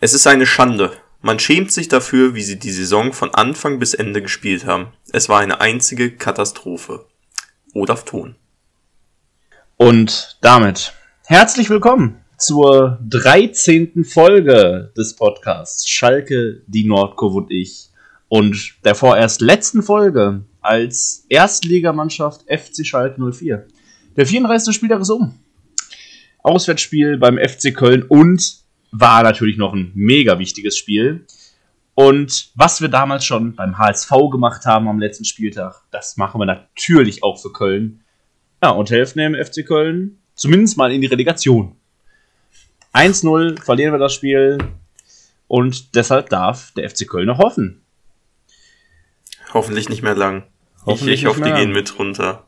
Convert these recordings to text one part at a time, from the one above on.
Es ist eine Schande. Man schämt sich dafür, wie sie die Saison von Anfang bis Ende gespielt haben. Es war eine einzige Katastrophe. Olaf Ton. Und damit herzlich willkommen zur 13. Folge des Podcasts Schalke, die Nordkurve und ich. Und der vorerst letzten Folge als Erstligamannschaft FC Schalke 04. Der 34. Spieltag ist um. Auswärtsspiel beim FC Köln und war natürlich noch ein mega wichtiges Spiel. Und was wir damals schon beim HSV gemacht haben am letzten Spieltag, das machen wir natürlich auch für Köln. Ja, und helfen dem FC Köln zumindest mal in die Relegation. 1-0 verlieren wir das Spiel und deshalb darf der FC Köln noch hoffen. Hoffentlich nicht mehr lang. Hoffentlich ich, ich hoffe, die gehen mit runter.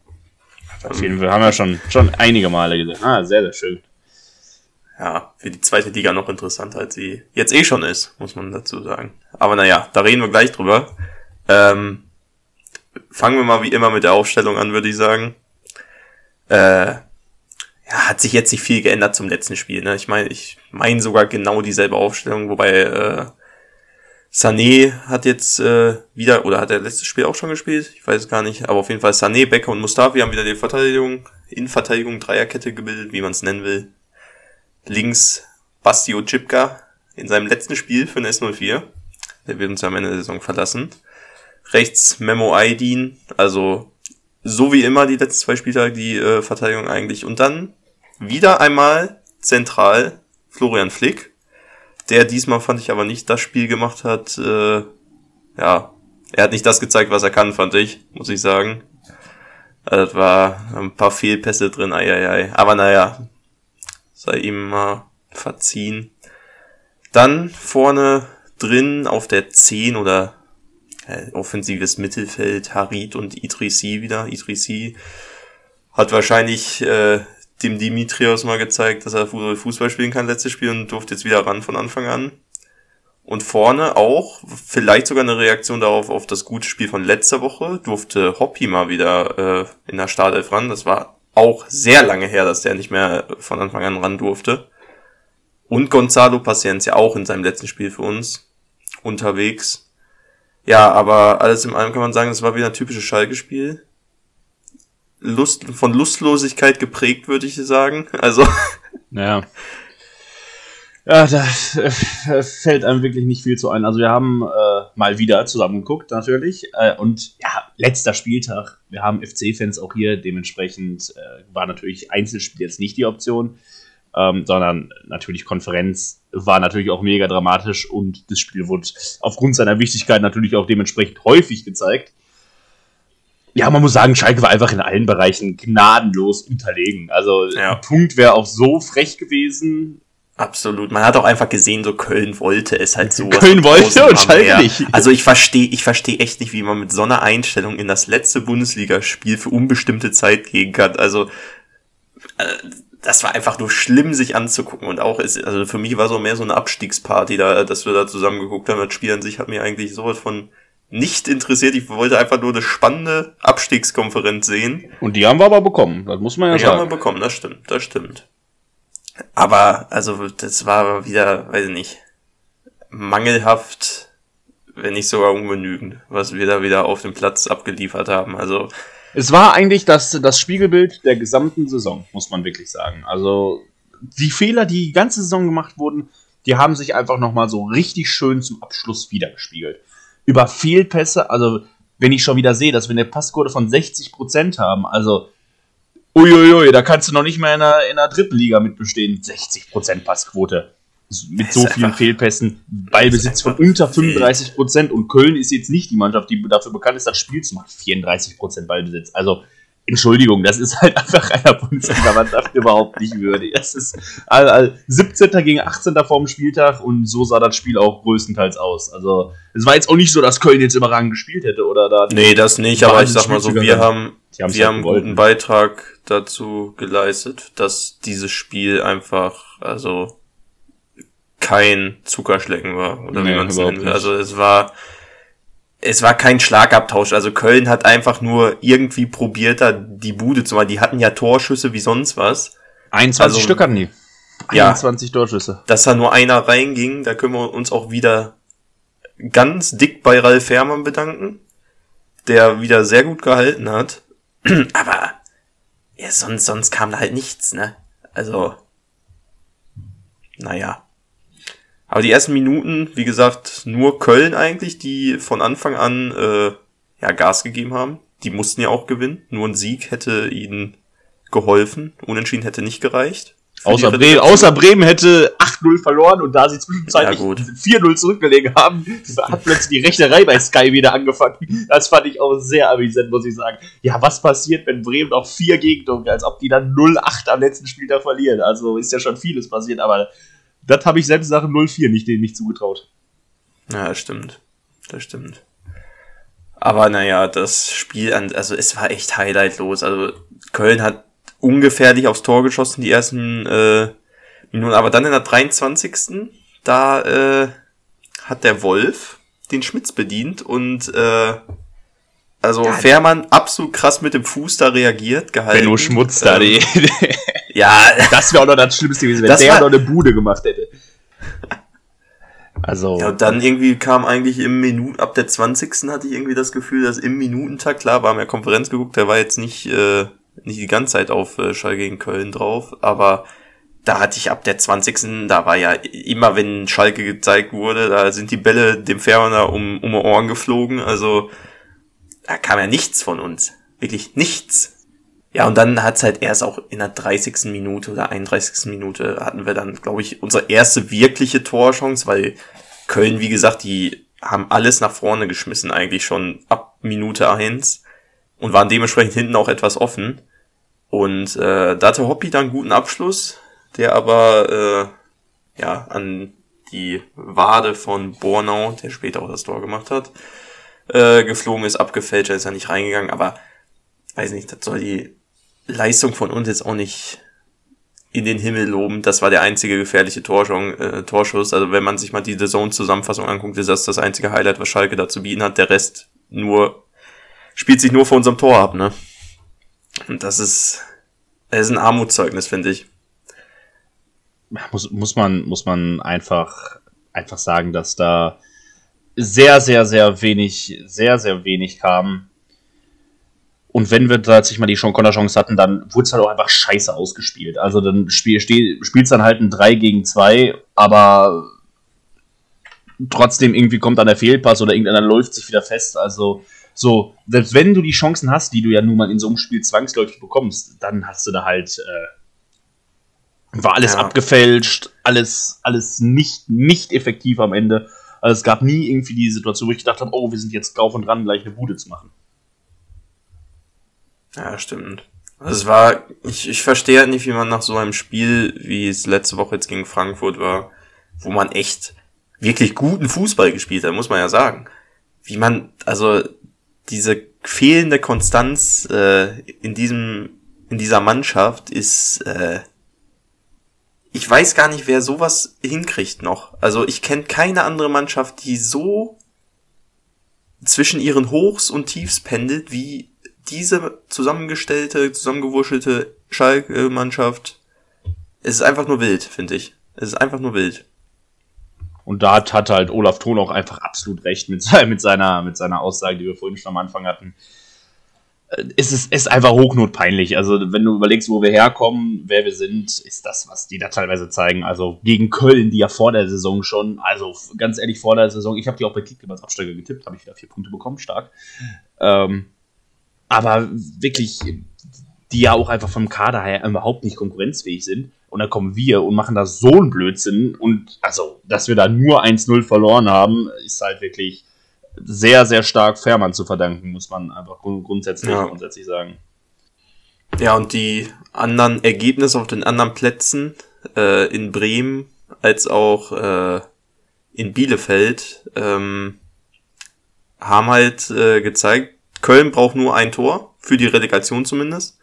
Auf jeden Fall haben wir schon, schon einige Male gesehen. Ah, sehr, sehr schön ja, für die zweite Liga noch interessanter, als sie jetzt eh schon ist, muss man dazu sagen. Aber naja, da reden wir gleich drüber. Ähm, fangen wir mal wie immer mit der Aufstellung an, würde ich sagen. Äh, ja, hat sich jetzt nicht viel geändert zum letzten Spiel. Ne? Ich meine, ich meine sogar genau dieselbe Aufstellung, wobei äh, Sané hat jetzt äh, wieder, oder hat er letztes Spiel auch schon gespielt? Ich weiß es gar nicht. Aber auf jeden Fall Sané, Becker und Mustafi haben wieder die Verteidigung, in Verteidigung Dreierkette gebildet, wie man es nennen will links Basti Ojipka in seinem letzten Spiel für den S04. Der wird uns am Ende der Saison verlassen. Rechts Memo Aydin, also so wie immer die letzten zwei Spieltage die äh, Verteidigung eigentlich. Und dann wieder einmal zentral Florian Flick, der diesmal fand ich aber nicht das Spiel gemacht hat. Äh, ja, er hat nicht das gezeigt, was er kann, fand ich, muss ich sagen. Also, das war ein paar Fehlpässe drin, ei, ei, ei. Aber naja, sei ihm mal verziehen. Dann vorne drin auf der 10 oder äh, offensives Mittelfeld Harit und Idrissi wieder. Idrissi hat wahrscheinlich äh, dem Dimitrios mal gezeigt, dass er Fußball spielen kann letztes Spiel und durfte jetzt wieder ran von Anfang an. Und vorne auch, vielleicht sogar eine Reaktion darauf, auf das gute Spiel von letzter Woche, durfte Hoppy mal wieder äh, in der Startelf ran. Das war auch sehr lange her, dass der nicht mehr von Anfang an ran durfte. Und Gonzalo Paciencia auch in seinem letzten Spiel für uns unterwegs. Ja, aber alles in allem kann man sagen, es war wieder ein typisches Schalke-Spiel. Lust, von Lustlosigkeit geprägt, würde ich sagen. Also. Ja. Ja, da äh, fällt einem wirklich nicht viel zu ein. Also wir haben äh, mal wieder zusammen geguckt, natürlich. Äh, und ja, letzter Spieltag. Wir haben FC-Fans auch hier. Dementsprechend äh, war natürlich Einzelspiel jetzt nicht die Option, ähm, sondern natürlich Konferenz war natürlich auch mega dramatisch und das Spiel wurde aufgrund seiner Wichtigkeit natürlich auch dementsprechend häufig gezeigt. Ja, man muss sagen, Schalke war einfach in allen Bereichen gnadenlos unterlegen. Also ja. ein Punkt wäre auch so frech gewesen Absolut. Man hat auch einfach gesehen, so Köln wollte es halt so. Köln wollte und Schalke nicht. Also ich verstehe, ich verstehe echt nicht, wie man mit so einer Einstellung in das letzte Bundesligaspiel für unbestimmte Zeit gehen kann. Also äh, das war einfach nur schlimm, sich anzugucken. Und auch ist, also für mich war so mehr so eine Abstiegsparty, da, dass wir da zusammen geguckt haben. Das Spiel an sich hat mir eigentlich sowas von nicht interessiert. Ich wollte einfach nur eine spannende Abstiegskonferenz sehen. Und die haben wir aber bekommen. Das muss man ja die sagen. Die haben wir bekommen. Das stimmt. Das stimmt. Aber, also, das war wieder, weiß ich nicht, mangelhaft, wenn nicht sogar ungenügend, was wir da wieder auf dem Platz abgeliefert haben. Also. Es war eigentlich das, das Spiegelbild der gesamten Saison, muss man wirklich sagen. Also, die Fehler, die die ganze Saison gemacht wurden, die haben sich einfach nochmal so richtig schön zum Abschluss wiedergespiegelt. Über Fehlpässe, also, wenn ich schon wieder sehe, dass wir eine Passquote von 60% haben, also, Uiuiui, da kannst du noch nicht mehr in der, in der dritten Liga mitbestehen. 60% Passquote. Mit so vielen Fehlpässen. Ballbesitz von unter 35% und Köln ist jetzt nicht die Mannschaft, die dafür bekannt ist, das Spiel zu machen. 34% Ballbesitz. Also, Entschuldigung, das ist halt einfach einer Bundesliga-Mannschaft überhaupt nicht würdig. Das ist also, also 17. gegen 18. vorm Spieltag und so sah das Spiel auch größtenteils aus. Also, es war jetzt auch nicht so, dass Köln jetzt überragend gespielt hätte oder da. Nee, das nicht, aber ich sag mal so, wir haben, wir halt haben einen guten Beitrag dazu geleistet, dass dieses Spiel einfach, also, kein Zuckerschlecken war, oder nee, wie man es nennt. Also, es war, es war kein Schlagabtausch. Also Köln hat einfach nur irgendwie probiert, da die Bude zu machen. Die hatten ja Torschüsse wie sonst was. 21 also, Stück hatten die. 21 ja, Torschüsse. Dass da nur einer reinging, da können wir uns auch wieder ganz dick bei Ralf Fährmann bedanken, der wieder sehr gut gehalten hat. Aber ja, sonst, sonst kam da halt nichts, ne? Also, naja. Aber die ersten Minuten, wie gesagt, nur Köln eigentlich, die von Anfang an äh, ja, Gas gegeben haben. Die mussten ja auch gewinnen. Nur ein Sieg hätte ihnen geholfen. Unentschieden hätte nicht gereicht. Außer Bremen, außer Bremen hätte 8-0 verloren und da sie zwischenzeitlich ja, 4-0 zurückgelegen haben, hat plötzlich die Rechnerei bei Sky wieder angefangen. Das fand ich auch sehr amüsant, muss ich sagen. Ja, was passiert, wenn Bremen noch vier Gegentore, als ob die dann 0-8 am letzten Spieltag verlieren? Also ist ja schon vieles passiert, aber das habe ich selbst Sachen 0-4 nicht, denen nicht zugetraut. Ja, das stimmt. Das stimmt. Aber naja, das Spiel, also es war echt highlightlos. Also Köln hat ungefährlich aufs Tor geschossen, die ersten äh, Minuten. Aber dann in der 23. Da äh, hat der Wolf den Schmitz bedient und äh, also ja, Fährmann absolut krass mit dem Fuß da reagiert, gehalten. Benno Schmutz da, ähm, Ja. Das wäre auch noch das Schlimmste gewesen, wenn der noch eine Bude gemacht hätte. Also. Ja, und dann irgendwie kam eigentlich im Minuten, ab der 20. hatte ich irgendwie das Gefühl, dass im Minutentakt, klar, war mir Konferenz geguckt, der war jetzt nicht, äh, nicht die ganze Zeit auf äh, Schall gegen Köln drauf, aber da hatte ich ab der 20. da war ja immer, wenn Schalke gezeigt wurde, da sind die Bälle dem Fährmanner um, um Ohren geflogen, also da kam ja nichts von uns. Wirklich nichts. Ja, und dann hat's halt erst auch in der 30. Minute oder 31. Minute hatten wir dann, glaube ich, unsere erste wirkliche Torchance, weil Köln, wie gesagt, die haben alles nach vorne geschmissen, eigentlich schon ab Minute 1 und waren dementsprechend hinten auch etwas offen. Und äh, da hatte Hoppy dann guten Abschluss, der aber äh, ja an die Wade von Bornau, der später auch das Tor gemacht hat, äh, geflogen ist, abgefälscht, ist er nicht reingegangen, aber weiß nicht, das soll die Leistung von uns jetzt auch nicht in den Himmel loben. Das war der einzige gefährliche Torschung, äh, Torschuss. Also wenn man sich mal die The Zone-Zusammenfassung anguckt, ist das das einzige Highlight, was Schalke da zu bieten hat. Der Rest nur spielt sich nur vor unserem Tor ab, ne? Und das ist, das ist ein Armutszeugnis, finde ich. Muss, muss man, muss man einfach, einfach sagen, dass da sehr, sehr, sehr wenig, sehr, sehr wenig kam. Und wenn wir tatsächlich mal die Konterchance hatten, dann wurde es halt auch einfach scheiße ausgespielt. Also dann spiel, spielt es dann halt ein 3 gegen 2, aber trotzdem irgendwie kommt dann der Fehlpass oder irgendeiner läuft sich wieder fest. Also so, selbst wenn du die Chancen hast, die du ja nun mal in so einem Spiel zwangsläufig bekommst, dann hast du da halt äh, war alles ja. abgefälscht, alles alles nicht nicht effektiv am Ende. Also es gab nie irgendwie die Situation, wo ich gedacht habe, oh, wir sind jetzt drauf und dran, gleich eine Bude zu machen. Ja, stimmt. Also es war, ich, ich verstehe halt nicht, wie man nach so einem Spiel, wie es letzte Woche jetzt gegen Frankfurt war, wo man echt wirklich guten Fußball gespielt hat, muss man ja sagen. Wie man, also diese fehlende Konstanz äh, in diesem, in dieser Mannschaft ist, äh, ich weiß gar nicht, wer sowas hinkriegt noch. Also ich kenne keine andere Mannschaft, die so zwischen ihren Hochs und Tiefs pendelt, wie diese zusammengestellte, zusammengewurschelte Schalke-Mannschaft. Es ist einfach nur wild, finde ich. Es ist einfach nur wild. Und da hat halt Olaf Thon auch einfach absolut recht mit, mit, seiner, mit seiner Aussage, die wir vorhin schon am Anfang hatten es ist, ist einfach hochnotpeinlich. Also, wenn du überlegst, wo wir herkommen, wer wir sind, ist das, was die da teilweise zeigen. Also, gegen Köln, die ja vor der Saison schon, also ganz ehrlich, vor der Saison, ich habe die auch bei Kicktipp als Absteiger getippt, habe ich wieder vier Punkte bekommen, stark. Ähm, aber wirklich, die ja auch einfach vom Kader her überhaupt nicht konkurrenzfähig sind. Und dann kommen wir und machen da so einen Blödsinn. Und also, dass wir da nur 1-0 verloren haben, ist halt wirklich sehr, sehr stark Fährmann zu verdanken, muss man einfach grundsätzlich, ja. grundsätzlich sagen. Ja, und die anderen Ergebnisse auf den anderen Plätzen äh, in Bremen als auch äh, in Bielefeld ähm, haben halt äh, gezeigt, Köln braucht nur ein Tor, für die Relegation zumindest.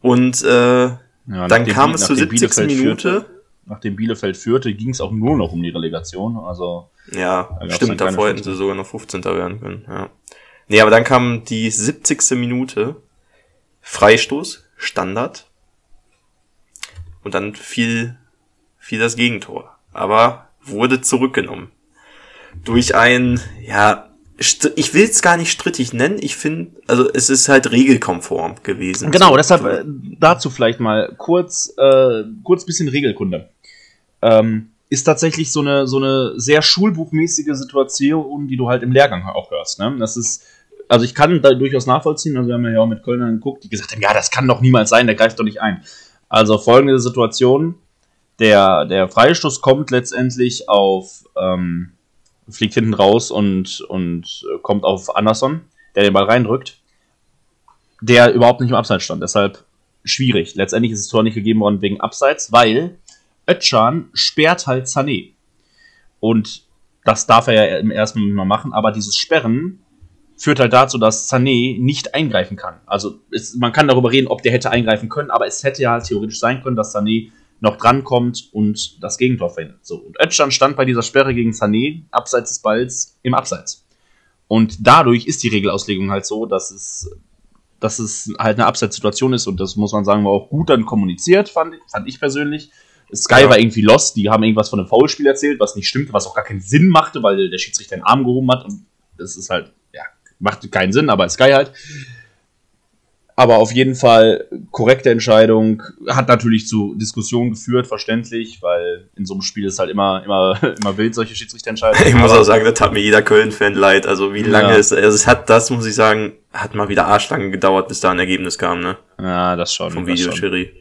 Und äh, ja, dann kam es zur 70. Minute. Führte, nachdem Bielefeld führte, ging es auch nur noch um die Relegation. Also ja, da stimmt, davor hätten sie sogar noch 15. werden können. Ja. Nee, aber dann kam die 70. Minute, Freistoß, Standard. Und dann fiel fiel das Gegentor. Aber wurde zurückgenommen. Durch ein, ja, ich will es gar nicht strittig nennen. Ich finde, also es ist halt regelkonform gewesen. Genau, so. deshalb äh, dazu vielleicht mal kurz, äh, kurz bisschen Regelkunde. Ähm, ist tatsächlich so eine, so eine sehr schulbuchmäßige Situation, die du halt im Lehrgang auch hörst. Ne? Das ist, also ich kann da durchaus nachvollziehen, also wir haben ja auch mit Kölnern geguckt, die gesagt haben, ja, das kann doch niemals sein, der greift doch nicht ein. Also folgende Situation, der, der Freistoß kommt letztendlich auf, ähm, fliegt hinten raus und, und kommt auf Anderson, der den Ball reindrückt, der überhaupt nicht im Abseits stand. Deshalb schwierig. Letztendlich ist das Tor nicht gegeben worden wegen Abseits, weil Ötchan sperrt halt Sané. Und das darf er ja im ersten Moment mal machen, aber dieses Sperren führt halt dazu, dass Sané nicht eingreifen kann. Also es, man kann darüber reden, ob der hätte eingreifen können, aber es hätte ja theoretisch sein können, dass Sané noch drankommt und das Gegentor verhindert. So, und Özcan stand bei dieser Sperre gegen Sané abseits des Balls im Abseits. Und dadurch ist die Regelauslegung halt so, dass es, dass es halt eine Abseitssituation ist und das muss man sagen, war auch gut dann kommuniziert, fand, fand ich persönlich. Sky ja. war irgendwie lost, die haben irgendwas von einem Foulspiel erzählt, was nicht stimmte, was auch gar keinen Sinn machte, weil der Schiedsrichter den Arm gehoben hat und das ist halt, ja, macht keinen Sinn, aber Sky halt. Aber auf jeden Fall korrekte Entscheidung. Hat natürlich zu Diskussionen geführt, verständlich, weil in so einem Spiel ist halt immer, immer, immer wild, solche Schiedsrichterentscheidungen. Ich muss auch sagen, das hat mir jeder Köln-Fan leid. Also wie lange ja. es, also es hat, das muss ich sagen, hat mal wieder arschlange gedauert, bis da ein Ergebnis kam, ne? Ja, das schon. Vom Videoschiri.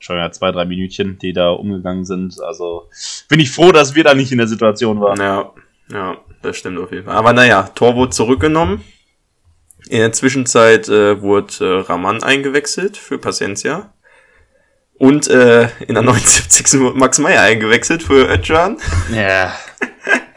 Schon ja zwei, drei Minütchen, die da umgegangen sind. Also bin ich froh, dass wir da nicht in der Situation waren. Ja, ja, das stimmt auf jeden Fall. Aber naja, Tor wurde zurückgenommen. In der Zwischenzeit äh, wurde äh, Raman eingewechselt für Paciencia. Und äh, in der 79. wurde Max Meyer eingewechselt für Özcan. Ja.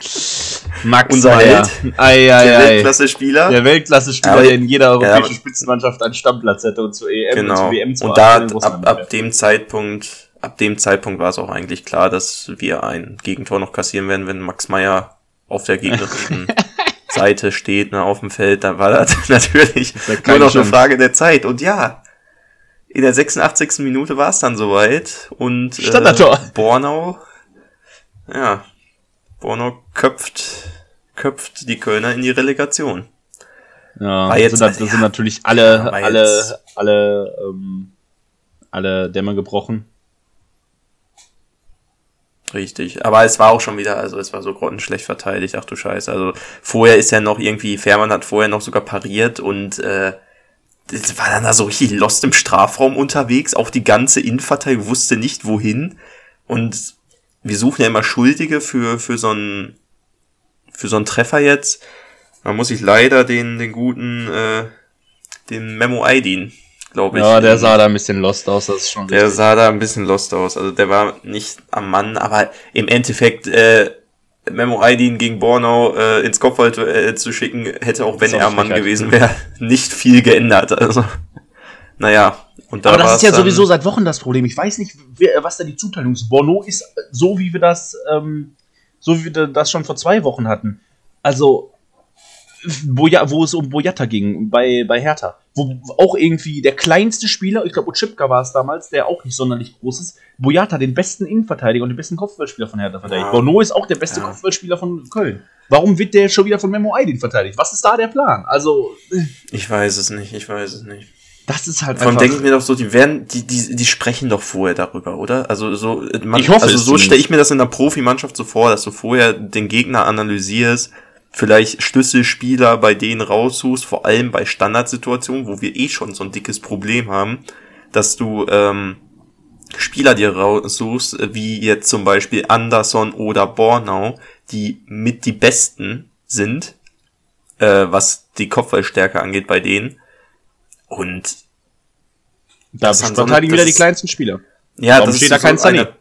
Max Unser Meyer. Held, ei, ei, der Weltklasse-Spieler. Der Weltklasse-Spieler, der in jeder europäischen ja, Spitzenmannschaft einen Stammplatz hätte und zur EM genau. und zur WM zu Und da ab, ab dem Zeitpunkt, ab dem Zeitpunkt war es auch eigentlich klar, dass wir ein Gegentor noch kassieren werden, wenn Max Meyer auf der gegnerischen Seite steht, ne, auf dem Feld, dann war das natürlich das nur noch eine Frage der Zeit. Und ja, in der 86. Minute war es dann soweit und äh, Bornau, ja, Bornau köpft, köpft die Kölner in die Relegation. Ja, war jetzt, sind, ja, sind natürlich alle, alle, alle, ähm, alle Dämme gebrochen. Richtig, aber es war auch schon wieder, also es war so grottenschlecht verteidigt, ach du Scheiße. Also vorher ist ja noch irgendwie, Fährmann hat vorher noch sogar pariert und äh, war dann da so richtig lost im Strafraum unterwegs, auch die ganze Innenverteidigung wusste nicht wohin und wir suchen ja immer Schuldige für, für so einen für so einen Treffer jetzt. Da muss ich leider den, den guten, äh, den Memo Aidin glaube ich. Ja, der sah da ein bisschen lost aus, das ist schon Der richtig. sah da ein bisschen lost aus. Also der war nicht am Mann, aber im Endeffekt, äh, Memo Aydin gegen Bornau äh, ins Kopfball äh, zu schicken, hätte auch, wenn er Mann gewesen wäre, nicht viel geändert. Also, naja. Und da Aber das ist ja sowieso seit Wochen das Problem. Ich weiß nicht, wer, was da die Zuteilung ist. Bornau ist so, wie wir das, ähm, so wie wir das schon vor zwei Wochen hatten. Also, Boja, wo es um Boyata ging, bei, bei Hertha. Wo auch irgendwie der kleinste Spieler, ich glaube Ochipka war es damals, der auch nicht sonderlich groß ist, Boyata den besten Innenverteidiger und den besten Kopfballspieler von Hertha verteidigt. Ja. Bono ist auch der beste ja. Kopfballspieler von Köln. Warum wird der schon wieder von Memo Aydin verteidigt? Was ist da der Plan? Also. Ich weiß es nicht, ich weiß es nicht. Das ist halt Vor allem denke ich mir doch so, die werden, die, die, die sprechen doch vorher darüber, oder? Also so, man, ich hoffe also so stelle ich mir das in der Profimannschaft so vor, dass du vorher den Gegner analysierst, vielleicht Schlüsselspieler bei denen raussuchst, vor allem bei Standardsituationen, wo wir eh schon so ein dickes Problem haben, dass du ähm, Spieler dir raussuchst, wie jetzt zum Beispiel Anderson oder Bornau, die mit die besten sind, äh, was die Kopfballstärke angeht bei denen. Und da verteidigen so wieder die kleinsten Spieler. Ja, Warum das steht da kein so eine,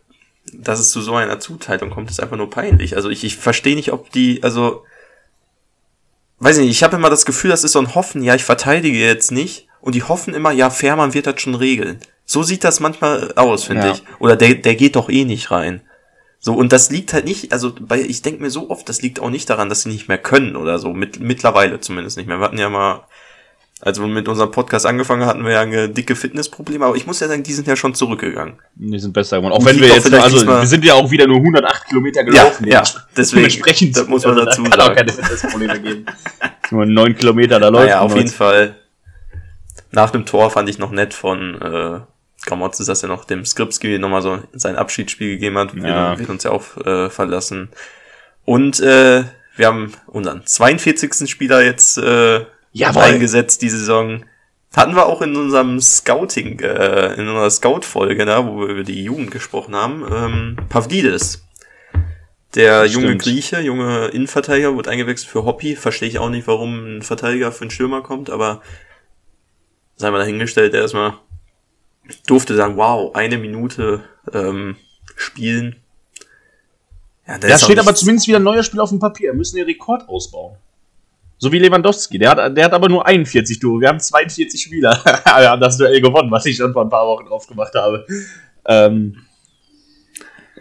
dass es zu so einer Zuteilung kommt, ist einfach nur peinlich. Also ich, ich verstehe nicht, ob die, also weiß ich nicht, ich habe immer das Gefühl, das ist so ein Hoffen, ja, ich verteidige jetzt nicht. Und die hoffen immer, ja, Fährmann wird das schon regeln. So sieht das manchmal aus, finde ja. ich. Oder der, der geht doch eh nicht rein. So, und das liegt halt nicht, also bei, ich denke mir so oft, das liegt auch nicht daran, dass sie nicht mehr können oder so. Mit, mittlerweile zumindest nicht mehr. Wir hatten ja mal als wir mit unserem Podcast angefangen hatten, wir ja eine dicke Fitnessprobleme, aber ich muss ja sagen, die sind ja schon zurückgegangen. Die sind besser geworden. Auch wenn wir jetzt, also wir sind ja auch wieder nur 108 Kilometer gelaufen. Ja, ja deswegen. Dementsprechend das muss man also, dazu da kann sagen. auch keine Fitnessprobleme geben. Nur 9 Kilometer, da läuft Naja, auf jeden. Fall. Nach dem Tor fand ich noch nett von äh, Gramotzes, dass er noch dem Skripski nochmal so sein Abschiedsspiel gegeben hat. Ja. Wir, wird uns ja auch äh, verlassen. Und äh, wir haben unseren 42. Spieler jetzt äh, Jawohl. eingesetzt die Saison. Hatten wir auch in unserem Scouting, äh, in unserer Scout-Folge, da, wo wir über die Jugend gesprochen haben, ähm, Pavlidis. Der junge Stimmt. Grieche, junge Innenverteidiger, wird eingewechselt für Hoppy. Verstehe ich auch nicht, warum ein Verteidiger für einen Stürmer kommt, aber sei mal dahingestellt, der erstmal durfte sagen, wow, eine Minute ähm, spielen. Ja, Da steht aber zumindest wieder ein neuer Spiel auf dem Papier. Wir müssen den Rekord ausbauen. So wie Lewandowski. Der hat, der hat aber nur 41 Tore. Wir haben 42 Spieler. wir haben das Duell gewonnen, was ich schon vor ein paar Wochen drauf gemacht habe. Ähm,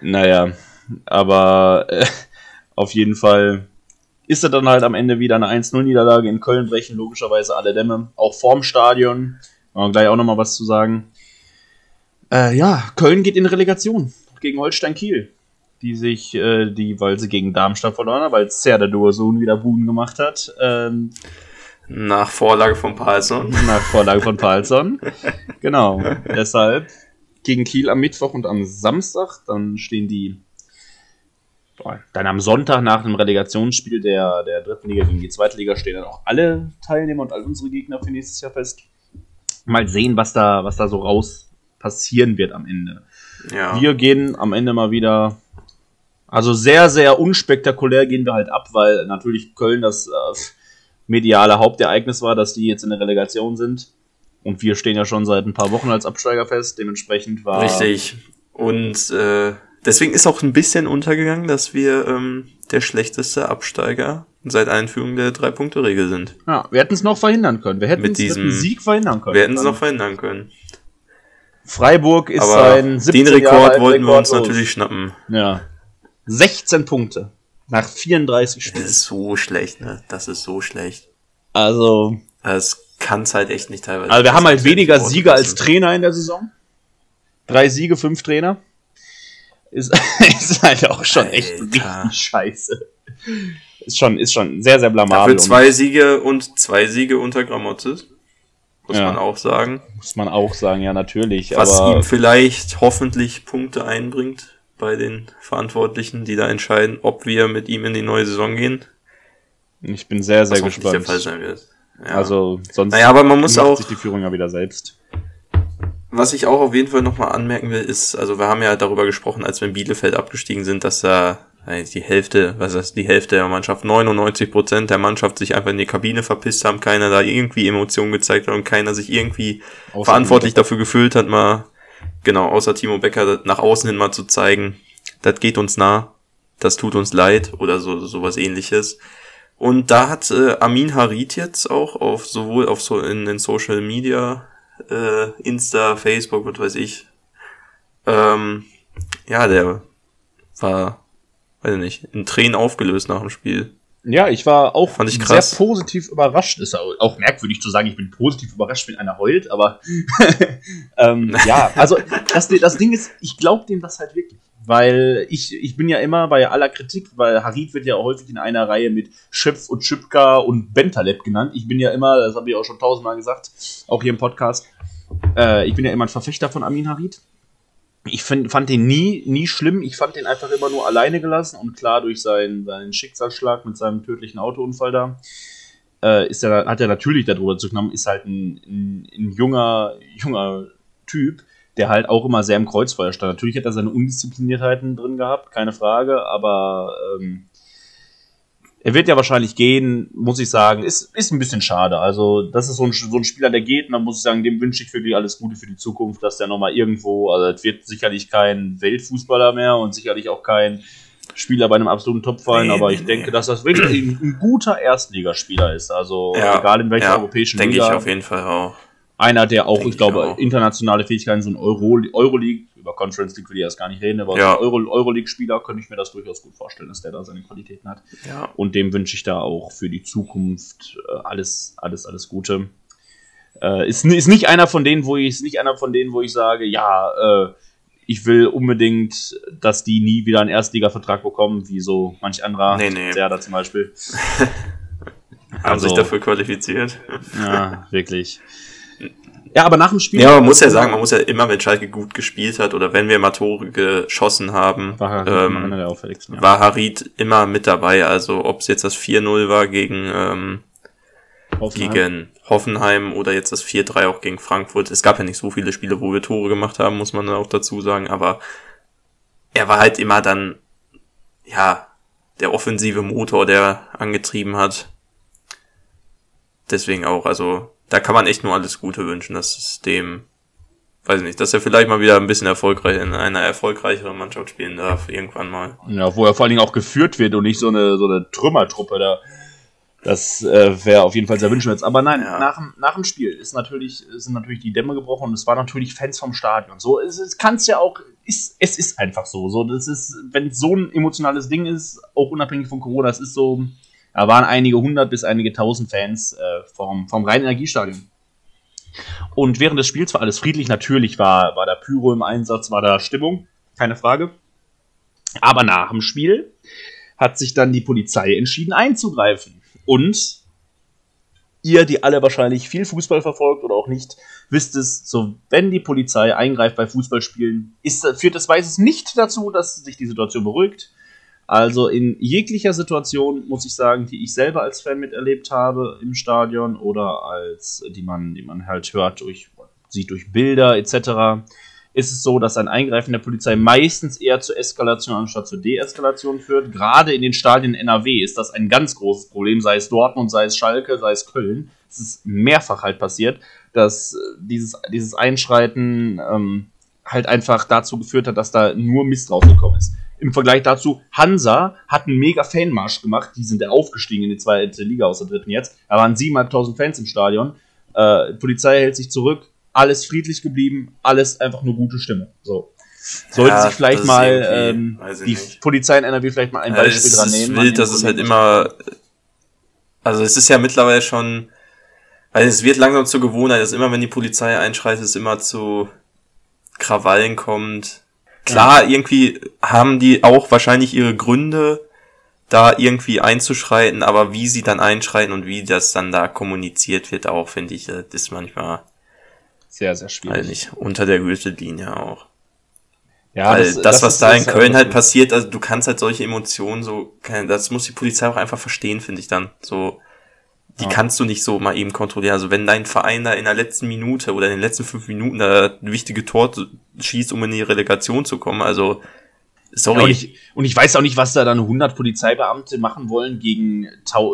naja, aber äh, auf jeden Fall ist er dann halt am Ende wieder eine 1-0-Niederlage. In Köln brechen logischerweise alle Dämme. Auch vorm Stadion. Wir gleich auch nochmal was zu sagen. Äh, ja, Köln geht in Relegation gegen Holstein Kiel die sich, äh, die, weil sie gegen Darmstadt verloren haben, weil Serda Dursun wieder Buden gemacht hat, ähm, nach Vorlage von Palsson. nach Vorlage von Palsson. genau, deshalb gegen Kiel am Mittwoch und am Samstag, dann stehen die, dann am Sonntag nach dem Relegationsspiel der, der dritten Liga gegen die zweite Liga stehen dann auch alle Teilnehmer und all unsere Gegner für nächstes Jahr fest. Mal sehen, was da, was da so raus passieren wird am Ende. Ja. Wir gehen am Ende mal wieder. Also sehr, sehr unspektakulär gehen wir halt ab, weil natürlich Köln das äh, mediale Hauptereignis war, dass die jetzt in der Relegation sind. Und wir stehen ja schon seit ein paar Wochen als Absteiger fest. Dementsprechend war. Richtig. Und äh, deswegen ist auch ein bisschen untergegangen, dass wir ähm, der schlechteste Absteiger seit Einführung der Drei-Punkte-Regel sind. Ja, wir hätten es noch verhindern können. Wir hätten Mit es mit diesem- einem Sieg verhindern können. Wir hätten es noch verhindern können. Freiburg ist Aber sein 17 den Jahre Rekord alten wollten wir Rekord uns los. natürlich schnappen. Ja. 16 Punkte. Nach 34 Das Spielen. ist so schlecht, ne? Das ist so schlecht. Also, Das kann's halt echt nicht teilweise. Also wir haben halt Das ist weniger nicht Siege als Trainer. In der Saison. Drei Siege, fünf Trainer. Ist, ist halt auch schon echt Alter. richtig scheiße. Ist schon, ist schon sehr, sehr Dafür blamabel. zwei Siege und zwei Siege unter Gramotzes. Muss Ja. man auch sagen. muss man auch sagen, ja, natürlich. Was ihm vielleicht hoffentlich Punkte einbringt bei den Verantwortlichen, die da entscheiden, ob wir mit ihm in die neue Saison gehen. ich bin sehr, sehr Was hoffentlich der gespannt. Fall sein wird. Ja. Also, sonst naja, aber man muss macht auch, sich die Führung ja wieder selbst. was ich auch auf jeden Fall nochmal anmerken will, ist, also wir haben ja darüber gesprochen, als wir in Bielefeld abgestiegen sind, dass da äh, die Hälfte, was heißt die Hälfte der Mannschaft, 99 Prozent der Mannschaft sich einfach in die Kabine verpisst haben, keiner da irgendwie Emotionen gezeigt hat und keiner sich irgendwie Außer verantwortlich dafür gefühlt hat, mal, genau, außer Timo Becker nach außen hin mal zu zeigen, das geht uns nah, das tut uns leid oder so sowas ähnliches. Und da hat äh, Amin Harit jetzt auch auf sowohl auf so in den Social Media, äh, Insta, Facebook, was weiß ich, ähm, ja, der war, weiß ich nicht, in Tränen aufgelöst nach dem Spiel. Ja, ich war auch Fand ich krass. sehr positiv überrascht. Ist auch merkwürdig zu sagen, ich bin positiv überrascht, wenn einer heult, aber ähm, ja, also das, das Ding ist, ich glaube dem das halt wirklich. Weil ich, ich bin ja immer bei aller Kritik, weil Harid wird ja häufig in einer Reihe mit Schöpf und Schüpka und Bentaleb genannt. Ich bin ja immer, das habe ich auch schon tausendmal gesagt, auch hier im Podcast, äh, ich bin ja immer ein Verfechter von Amin Harid. Ich find, fand den nie, nie schlimm. Ich fand den einfach immer nur alleine gelassen und klar durch seinen, seinen Schicksalsschlag mit seinem tödlichen Autounfall da. Äh, ist er, hat er natürlich darüber zu genommen, ist halt ein, ein, ein junger, junger Typ, der halt auch immer sehr im Kreuzfeuer stand. Natürlich hat er seine Undiszipliniertheiten drin gehabt, keine Frage, aber ähm, er wird ja wahrscheinlich gehen, muss ich sagen. Ist, ist ein bisschen schade. Also, das ist so ein, so ein Spieler, der geht, und dann muss ich sagen, dem wünsche ich wirklich alles Gute für die Zukunft, dass der nochmal irgendwo, also, es wird sicherlich kein Weltfußballer mehr und sicherlich auch kein Spieler bei einem absoluten Topverein, Nee, aber nee, ich denke, nee. dass das wirklich ein, ein guter Erstligaspieler ist. Also, Ja, egal in welcher ja, europäischen Denke Liga. ich auf jeden Fall auch. Einer, der auch, Denke ich ich glaube, auch. internationale Fähigkeiten, so ein Euro, Euroleague, über Conference League will ich erst gar nicht reden, aber Ja. Euro, Euroleague-Spieler könnte ich mir das durchaus gut vorstellen, dass der da seine Qualitäten hat. Ja. Und dem wünsche ich da auch für die Zukunft äh, alles, alles, alles Gute. Äh, ist, ist nicht einer von denen, wo ich, ist nicht einer von denen, wo ich sage, ja, äh, ich will unbedingt, dass die nie wieder einen Erstliga-Vertrag bekommen, wie so manch anderer, Nee, nee. der da zum Beispiel. Haben Also- sich dafür qualifiziert. Ja, wirklich. Ja, aber nach dem Spiel. Ja, man muss ja sagen, man muss ja immer, wenn Schalke gut gespielt hat oder wenn wir mal Tore geschossen haben, war halt ähm, einer der auffälligsten. Ja. war Harid immer mit dabei. Also ob es jetzt das 4-0 war gegen, ähm, Hoffenheim. gegen Hoffenheim oder jetzt das 4-3 auch gegen Frankfurt. Es gab ja nicht so viele Spiele, wo wir Tore gemacht haben, muss man auch dazu sagen. Aber er war halt immer dann, ja, der offensive Motor, der angetrieben hat. Deswegen auch, also da kann man echt nur alles Gute wünschen, dass es dem, weiß ich nicht, dass er vielleicht mal wieder ein bisschen erfolgreich in einer erfolgreicheren Mannschaft spielen darf, irgendwann mal. Ja, wo er vor allen Dingen auch geführt wird und nicht so eine, so eine Trümmertruppe da. Das äh, wäre auf jeden Fall sehr wünschenswert. Aber nein, Ja. nach, dem- nach dem Spiel ist natürlich, sind natürlich die Dämme gebrochen und es waren natürlich Fans vom Stadion. So, es, es kann es ja auch, ist, es ist einfach so. so das ist, wenn es so ein emotionales Ding ist, auch unabhängig von Corona, es ist so, da waren einige hundert bis einige tausend Fans äh, vom, vom Rhein-Energiestadion. Und während des Spiels war alles friedlich. Natürlich war, war der Pyro im Einsatz, war da Stimmung, keine Frage. Aber nach dem Spiel hat sich dann die Polizei entschieden einzugreifen. Und ihr, die alle wahrscheinlich viel Fußball verfolgt oder auch nicht, wisst es, so wenn die Polizei eingreift bei Fußballspielen, ist, führt das weiß es nicht dazu, dass sich die Situation beruhigt. Also in jeglicher Situation, muss ich sagen, die ich selber als Fan miterlebt habe im Stadion oder als die man, die man halt hört durch, sieht durch Bilder etc., ist es so, dass ein Eingreifen der Polizei meistens eher zur Eskalation anstatt zur Deeskalation führt. Gerade in den Stadien NRW ist das ein ganz großes Problem, sei es Dortmund, sei es Schalke, sei es Köln. Es ist mehrfach halt passiert, dass äh, dieses, dieses Einschreiten ähm, halt einfach dazu geführt hat, dass da nur Mist rausgekommen ist. Im Vergleich dazu, Hansa hat einen mega Fanmarsch gemacht. Die sind ja aufgestiegen in die zweite Liga aus der dritten jetzt. Da waren 7.500 Fans im Stadion. Äh, Polizei hält sich zurück. Alles friedlich geblieben. Alles einfach nur gute Stimme. So. Sollte Ja, sich vielleicht das ist mal ähm, die nicht. Polizei in NRW vielleicht mal ein Ja, Beispiel dran ist nehmen. wild, dass es halt immer, also es ist ja mittlerweile schon, weil es wird langsam zur Gewohnheit, dass immer wenn die Polizei einschreitet, es immer zu Krawallen kommt. Klar, irgendwie haben die auch wahrscheinlich ihre Gründe, da irgendwie einzuschreiten, aber wie sie dann einschreiten und wie das dann da kommuniziert wird, auch finde ich, das ist manchmal, sehr, sehr schwierig. weiß nicht, unter der Gürtellinie auch. Ja, Weil das, was ist- da in Köln halt das- passiert, also du kannst halt solche Emotionen so, das muss die Polizei auch einfach verstehen, finde ich dann. So, die Ja. kannst du nicht so mal eben kontrollieren. Also wenn dein Verein da in der letzten Minute oder in den letzten fünf Minuten da wichtige Tor schießt, um in die Relegation zu kommen, also sorry. Ja, und, ich, und ich weiß auch nicht, was da dann 100 Polizeibeamte machen wollen gegen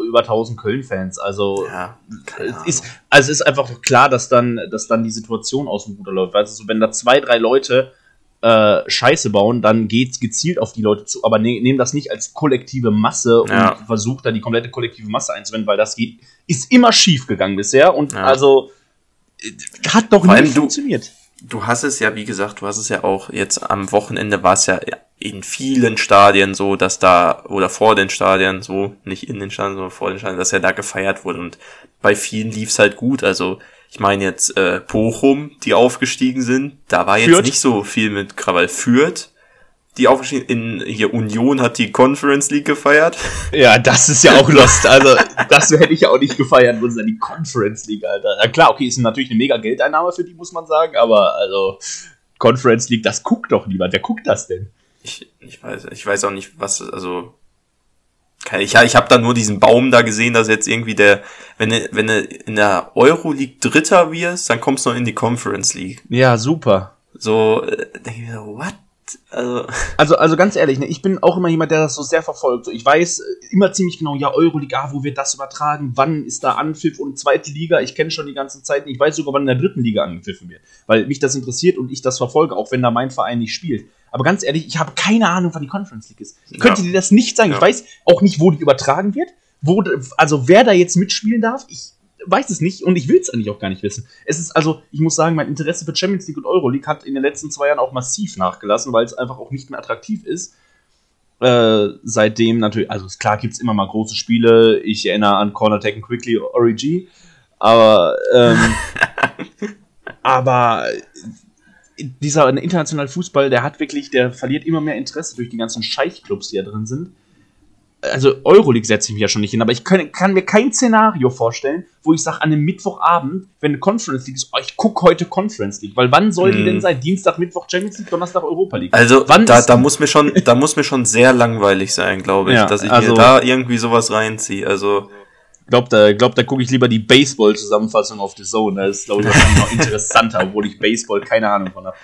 über 1000 Köln-Fans. Also, ja, es ist, also es ist einfach klar, dass dann, dass dann die Situation aus dem Ruder läuft. Weißt du, so, wenn da zwei, drei Leute äh, Scheiße bauen, dann geht's gezielt auf die Leute zu, aber ne, nehmen das nicht als kollektive Masse Ja. und versucht da die komplette kollektive Masse einzuwenden, weil das geht, ist immer schief gegangen bisher und Ja. also äh, hat doch nicht funktioniert. du hast es ja, wie gesagt, du hast es ja auch jetzt am Wochenende war es ja in vielen Stadien so, dass da, oder vor den Stadien so, nicht in den Stadien, sondern vor den Stadien, dass ja da gefeiert wurde und bei vielen lief's halt gut, also ich meine jetzt äh, Bochum, die aufgestiegen sind, da war jetzt Fürth. nicht so viel mit Krawall. Fürth, die aufgestiegen in hier Union hat die Conference League gefeiert. Ja, das ist ja auch lost. Also, das hätte ich ja auch nicht gefeiert, wo die Conference League, Alter. Na klar, okay, ist natürlich eine mega Geldeinnahme für die, muss man sagen, aber also, Conference League, das guckt doch niemand. Wer guckt das denn? Ich, ich weiß, ich weiß auch nicht, was, also, keine, ich, ich habe da nur diesen Baum da gesehen, dass jetzt irgendwie der, wenn du, wenn du in der Euroleague Dritter wirst, dann kommst du noch in die Conference League. Ja, super. So, äh, denke ich mir so, what? Also, Also, also ganz ehrlich, ne, ich bin auch immer jemand, der das so sehr verfolgt. So, ich weiß äh, immer ziemlich genau, ja, Euroleague, ah, wo wird das übertragen? Wann ist da Anpfiff und zweite Liga? Ich kenne schon die ganze Zeit. Ich weiß sogar, wann in der dritten Liga angepfiffen wird. Weil mich das interessiert und ich das verfolge, auch wenn da mein Verein nicht spielt. Aber ganz ehrlich, ich habe keine Ahnung, wann die Conference League ist. Ich könnte Ja. dir das nicht sagen. Ja. Ich weiß auch nicht, wo die übertragen wird. Wo, also wer da jetzt mitspielen darf, ich weiß es nicht und ich will es eigentlich auch gar nicht wissen. Es ist also, ich muss sagen, mein Interesse für Champions League und Euroleague hat in den letzten zwei Jahren auch massiv nachgelassen, weil es einfach auch nicht mehr attraktiv ist. Äh, seitdem natürlich, also klar gibt es immer mal große Spiele. Ich erinnere an Corner Taken Quickly, Origi. Aber, ähm, aber dieser internationale Fußball, der hat wirklich, der verliert immer mehr Interesse durch die ganzen Scheichclubs, die da drin sind. Also Euroleague setze ich mich ja schon nicht hin, aber ich kann, kann mir kein Szenario vorstellen, wo ich sage, an einem Mittwochabend, wenn eine Conference League ist, oh, ich gucke heute Conference League, weil wann soll die denn sein? Dienstag, Mittwoch Champions League, Donnerstag Europa League. Also wann da, da muss mir schon, da muss mir schon sehr langweilig sein, glaube ich, Ja, dass ich also- mir da irgendwie sowas reinziehe. Also Glaubt, da, glaubt, da gucke ich lieber die Baseball-Zusammenfassung auf The Zone. Das ist, glaube ich, noch interessanter, obwohl ich Baseball keine Ahnung von habe.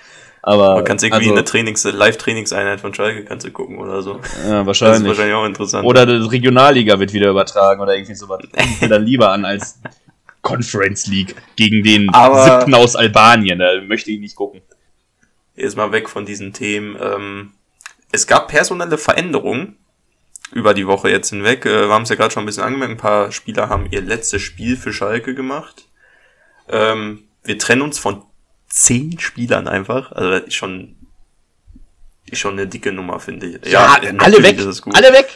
Aber man kann irgendwie also, eine Trainings Live-Trainingseinheit von Schalke kannst du gucken oder so. ja, Das ist wahrscheinlich. wahrscheinlich auch interessant. Oder die Regionalliga wird wieder übertragen oder irgendwie sowas. Ich dann lieber an als Conference League gegen den Aber- siebten aus Albanien. Da möchte ich nicht gucken. Jetzt mal weg von diesen Themen. Ähm, es gab personelle Veränderungen über die Woche jetzt hinweg. Äh, wir haben es ja gerade schon ein bisschen angemerkt. Ein paar Spieler haben ihr letztes Spiel für Schalke gemacht. Ähm, wir trennen uns von zehn Spielern einfach. Also das ist schon, ist schon eine dicke Nummer, finde ich. alle natürlich weg. ist es gut. Alle weg.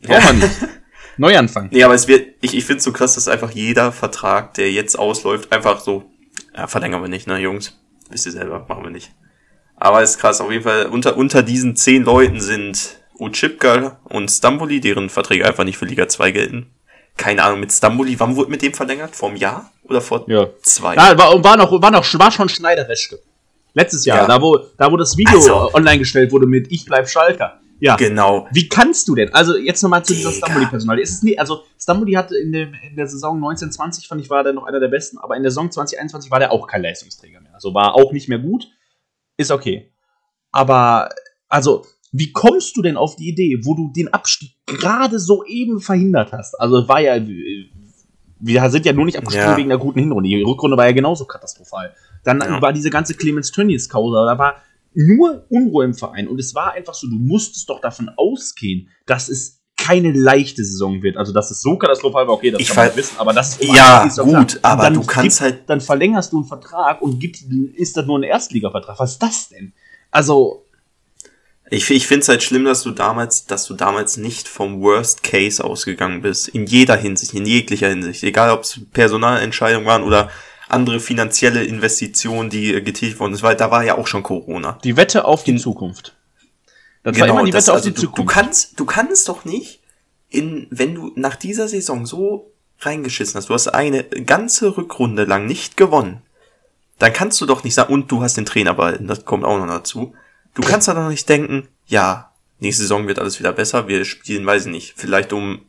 Ja. Nicht. Neuanfang. Nee, aber es wird, ich, ich finde es so krass, dass einfach jeder Vertrag, der jetzt ausläuft, einfach so, ja, verlängern wir nicht, ne, Jungs? Wisst ihr selber, machen wir nicht. Aber ist krass, auf jeden Fall, unter, unter diesen zehn Leuten sind Uchipka und Stamboli, deren Verträge einfach nicht für Liga 2 gelten. Keine Ahnung, mit Stamboli, wann wurde mit dem verlängert? Vor einem Jahr? Oder vor Ja. zwei? Ja, war, war, noch, war, noch, war schon Schneider-Reschke. Letztes Jahr, Ja. da, wo, da wo das Video Also. online gestellt wurde mit Ich bleib Schalker. Ja. Genau. Wie kannst du denn? Also jetzt nochmal zu dieser Digga. Stamboli-Personal. Ist es nie, also Stamboli hatte in, dem, in der Saison 1920, fand ich, war der noch einer der besten, aber in der Saison 2021 war der auch kein Leistungsträger mehr. Also war auch nicht mehr gut. Ist okay. Aber, also, wie kommst du denn auf die Idee, wo du den Abstieg gerade so eben verhindert hast? Also war ja, wir sind ja nur nicht abgestiegen Ja. wegen der guten Hinrunde. Die Rückrunde war ja genauso katastrophal. Dann Ja. war diese ganze Clemens Tönnies Causa, da war nur Unruhe im Verein und es war einfach so, du musstest doch davon ausgehen, dass es keine leichte Saison wird. Also, dass es so katastrophal war, okay, das Ich kann man wissen, aber das ist Ja, ist gut, aber du kannst gib- halt- Dann verlängerst du einen Vertrag und gibst, ist das nur ein Erstligavertrag. Was ist das denn? Also, Ich, ich finde es halt schlimm, dass du damals, dass du damals nicht vom Worst Case ausgegangen bist. In jeder Hinsicht, in jeglicher Hinsicht. Egal ob es Personalentscheidungen waren oder andere finanzielle Investitionen, die äh, getätigt wurden. Das war, da war ja auch schon Corona. die Wette auf die Zukunft. Das war immer die das- Wette auf also die du, du Zukunft. kannst, du kannst doch nicht, in, wenn du nach dieser Saison so reingeschissen hast, du hast eine ganze Rückrunde lang nicht gewonnen, dann kannst du doch nicht sagen, und du hast den Trainer behalten, das kommt auch noch dazu. Du kannst doch nicht denken, ja, nächste Saison wird alles wieder besser, wir spielen, weiß ich nicht, vielleicht um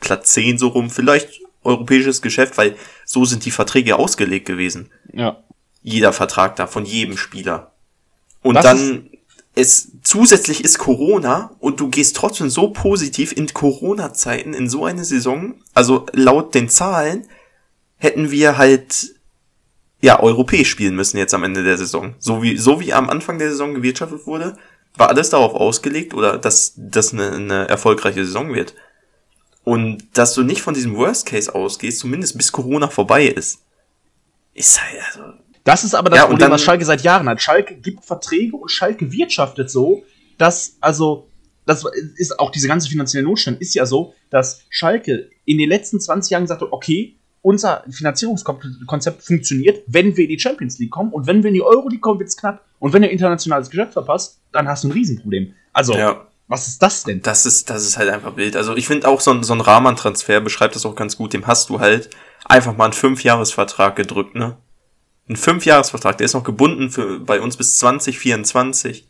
Platz 10 so rum, vielleicht europäisches Geschäft, weil so sind die Verträge ausgelegt gewesen ja. jeder Vertrag da von jedem Spieler. Und Das dann es zusätzlich ist Corona und du gehst trotzdem so positiv in Corona-Zeiten in so eine Saison. Also laut den Zahlen hätten wir halt ja europäisch spielen müssen jetzt am Ende der Saison. So wie so wie am Anfang der Saison gewirtschaftet wurde, war alles darauf ausgelegt oder dass das eine, eine erfolgreiche Saison wird. Und dass du nicht von diesem Worst Case ausgehst, zumindest bis Corona vorbei ist, ist halt also Das ist aber das Ja, Problem, dann- was Schalke seit Jahren hat. Schalke gibt Verträge und Schalke wirtschaftet so, dass, also, das ist auch diese ganze finanzielle Notstand ist ja so, dass Schalke in den letzten 20 Jahren gesagt hat, okay, unser Finanzierungskonzept funktioniert, wenn wir in die Champions League kommen und wenn wir in die Euroleague kommen, wird's knapp. Und wenn du internationales Geschäft verpasst, dann hast du ein Riesenproblem. Also, Ja. was ist das denn? Das ist, das ist halt einfach wild. Also ich finde auch so ein, so ein Rahmentransfer beschreibt das auch ganz gut. Dem hast du halt einfach mal einen Fünfjahresvertrag gedrückt, ne? Ein Fünfjahresvertrag, der ist noch gebunden für, bei uns bis 2024.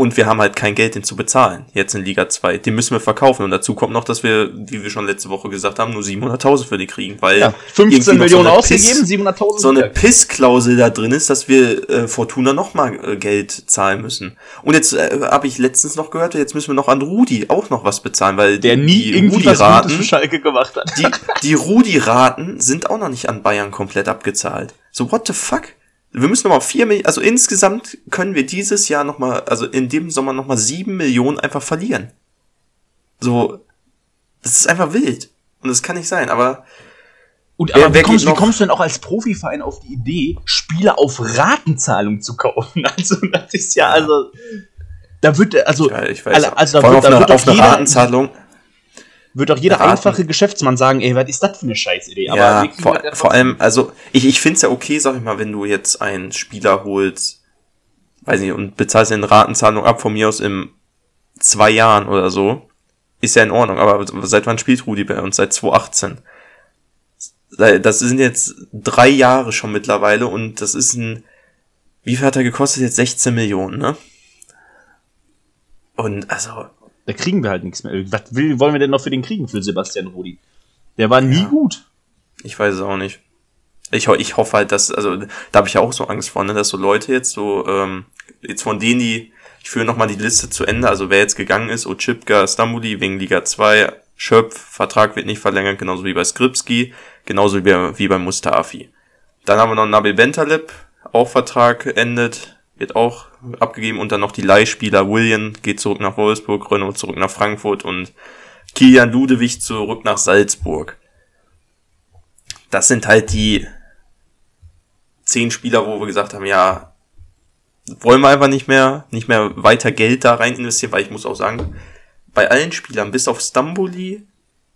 Und wir haben halt kein Geld, den zu bezahlen. Jetzt in Liga 2. Den müssen wir verkaufen. Und dazu kommt noch, dass wir, wie wir schon letzte Woche gesagt haben, nur 700.000 für die kriegen. Weil Ja, irgendwie 15 noch Millionen so ausgegeben, Piss- 700.000 so eine. Pissklausel da drin ist, dass wir äh, Fortuna nochmal äh, Geld zahlen müssen. Und jetzt äh, habe ich letztens noch gehört, jetzt müssen wir noch an Rudi auch noch was bezahlen, weil der nie irgendwie was Gutes für Schalke gemacht hat. die, die Rudi-Raten sind auch noch nicht an Bayern komplett abgezahlt. So, what the fuck? Wir müssen nochmal vier Millionen, also insgesamt können wir dieses Jahr nochmal, also in dem Sommer nochmal sieben Millionen einfach verlieren. So, das ist einfach wild. Und das kann nicht sein, aber Und Wer- aber wer wie, kommst, wie kommst du denn auch als Profiverein auf die Idee, Spieler auf Ratenzahlung zu kaufen? Also, das ist ja, also. Da wird, also. Ja, ich weiß. also da wird, auf da eine, wird auf auf jeder, Ratenzahlung. Wird doch jeder Raten. einfache Geschäftsmann sagen, ey, was ist das für eine Scheißidee? Aber ja, vor, vor allem, also ich, ich finde es ja okay, sag ich mal, wenn du jetzt einen Spieler holst, weiß nicht, und bezahlst eine Ratenzahlung ab von mir aus im zwei Jahren oder so, ist ja in Ordnung. Aber seit wann spielt Rudi bei uns? Seit 2018. Seit- Das sind jetzt drei Jahre schon mittlerweile und das ist ein, wie viel hat er gekostet? Jetzt 16 Millionen, ne? Und also, Da kriegen wir halt nichts mehr. Was will, wollen wir denn noch für den kriegen für Sebastian Rudi? Der war nie gut. Ich weiß es auch nicht. Ich, ho- ich hoffe halt, dass, also da habe ich ja auch so Angst vor, ne, dass so Leute jetzt so, ähm, jetzt von denen, die, ich führe nochmal die Liste zu Ende, also wer jetzt gegangen ist, Ochipka, Stambuli wegen Liga 2, Schöpf, Vertrag wird nicht verlängert, genauso wie bei Skripski, genauso wie, bei- wie bei Mustafi. Dann haben wir noch Nabil Bentaleb, auch Vertrag endet, wird auch abgegeben und dann noch die Leihspieler William geht zurück nach Wolfsburg, Renault zurück nach Frankfurt und Kilian Ludewig zurück nach Salzburg. Das sind halt die zehn Spieler, wo wir gesagt haben, ja, wollen wir einfach nicht mehr, nicht mehr weiter Geld da rein investieren, weil ich muss auch sagen, bei allen Spielern, bis auf Stamboli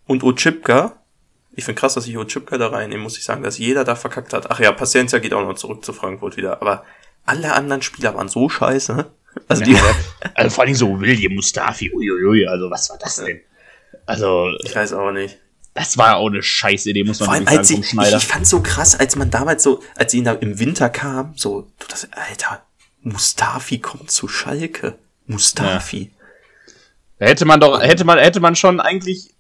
und Ochipka, ich finde krass, dass ich Ochipka da reinnehmen, muss ich sagen, dass jeder da verkackt hat. Ach ja, Paciencia geht auch noch zurück zu Frankfurt wieder, aber alle anderen Spieler waren so scheiße. ne? Also die, Also vor allem so William Mustafi, uiuiui, also was war das denn? Also, ich weiß auch nicht. das war auch eine Scheißidee, muss man Vor allem, als sagen, ich, Schneider. ich fand so krass, als man damals so, als sie da im Winter kam, so, du das, Alter, Mustafi kommt zu Schalke. Mustafi. Da hätte man doch, hätte man, hätte man schon eigentlich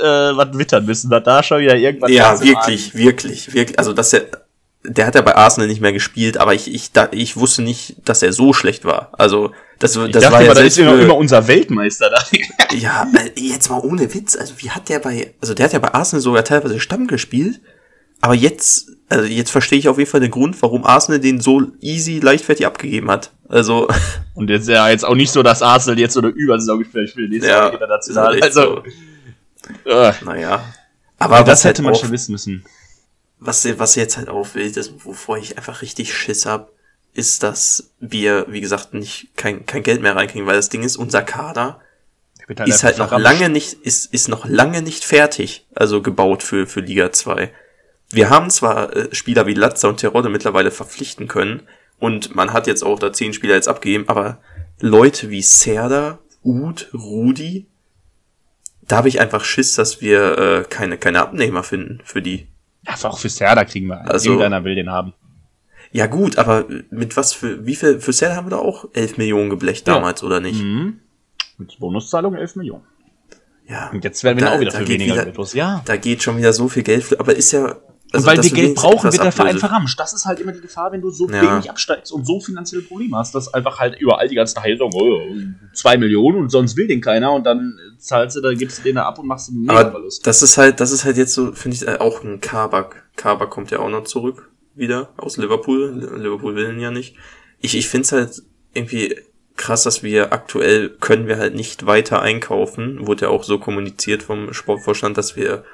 äh, was wittern müssen, dass da schon wieder irgendwas Ja, ganz im wirklich, wirklich, wirklich. Also, dass er, der hat ja bei Arsenal nicht mehr gespielt, aber ich, ich, da, ich wusste nicht, dass er so schlecht war. Also, das, das Ich dachte war ja immer, da selbst ist immer, immer unser Weltmeister da. Ja, äh, jetzt mal ohne Witz. Also wie hat der bei, also der hat ja bei Arsenal sogar teilweise Stamm gespielt. Aber jetzt, also jetzt verstehe ich auf jeden Fall den Grund, warum Arsenal den so easy, leichtfertig abgegeben hat. Also, Und jetzt ja jetzt auch nicht so, dass Arsenal jetzt so eine Übersaison gespielt nächstes Ja, Jahr international. Also, äh, naja. Aber das was hätte halt man schon wissen müssen. Was, was jetzt halt auffällt, ist, wovor ich einfach richtig Schiss hab, ist, dass wir, wie gesagt, nicht kein, kein Geld mehr reinkriegen, weil das Ding ist, unser Kader Wird ist halt noch lange nicht, ist, ist noch lange nicht fertig, also gebaut für, für Liga 2. Wir haben zwar äh, Spieler wie Latza und Terodde mittlerweile verpflichten können und man hat jetzt auch da zehn Spieler jetzt abgegeben, aber Leute wie Serda, Ud, Rudi, da habe ich einfach Schiss, dass wir äh, keine, keine Abnehmer finden für die. Einfach auch für Serda kriegen wir einen. Also- Irgendeiner will den haben. Ja gut, aber mit was für, wie viel, für Serda haben wir da auch 11 Millionen geblecht Ja. damals, oder nicht? Mhm. Mit Bonuszahlung 11 Millionen. Ja. Und jetzt werden wir Da- auch wieder da für weniger wieder-. Ja. Da geht schon wieder so viel Geld, aber ist ja, Und weil wir Geld brauchen, wird der Verein verramscht. Das ist halt immer die Gefahr, wenn du so Ja. wenig absteigst und so finanzielle Probleme hast, dass einfach halt überall die ganzen Heilung, oh, zwei Millionen und sonst will den keiner und dann zahlst du, da gibst du den da ab und machst einen Aber Mega-Verlust. das ist halt, das ist halt jetzt so, finde ich, äh, auch ein Kabak. Kabak kommt ja auch noch zurück, wieder, aus Liverpool. Liverpool will ihn ja nicht. Ich, ich finde es halt irgendwie krass, dass wir aktuell können wir halt nicht weiter einkaufen. Wurde ja auch so kommuniziert vom Sportvorstand, dass wir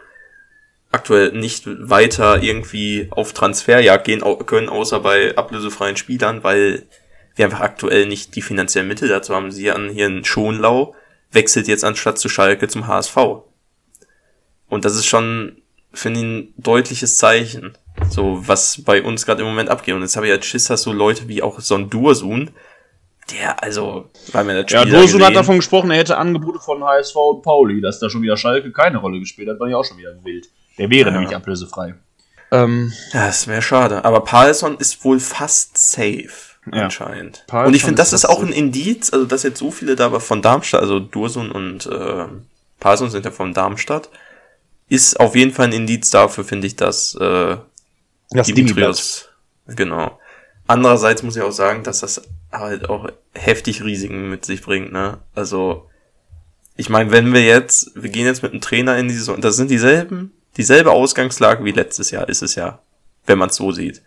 aktuell nicht weiter irgendwie auf Transferjagd gehen können, außer bei ablösefreien Spielern, weil wir einfach aktuell nicht die finanziellen Mittel dazu haben. Sie an hier in Schonlau wechselt jetzt anstatt zu Schalke zum HSV. Und das ist schon, finde ich, ein deutliches Zeichen, so was bei uns gerade im Moment abgeht. Und jetzt habe ich als Schiss, dass so Leute wie auch so ein Dursun, der, also, weil mir das Ja, Dosun hat davon gesprochen, er hätte Angebote von HSV und Pauli, dass da schon wieder Schalke keine Rolle gespielt hat, war ja auch schon wieder wild. Der wäre Ja. nämlich ablösefrei. Ähm, Ja, das wäre schade. Aber Paulson ist wohl fast safe, Ja. anscheinend. Paulson und ich finde, das ist ist fast auch ein Indiz, also dass jetzt so viele da von Darmstadt, also Dursun und äh, Paulson sind ja von Darmstadt, ist auf jeden Fall ein Indiz dafür, finde ich, dass äh, das Dimitrios. Genau. Andererseits muss ich auch sagen, dass das halt auch heftig Risiken mit sich bringt, ne? Also, ich meine, wenn wir jetzt, wir gehen jetzt mit einem Trainer in die Saison, das sind dieselben, dieselbe Ausgangslage wie letztes Jahr, ist es ja, wenn man es so sieht.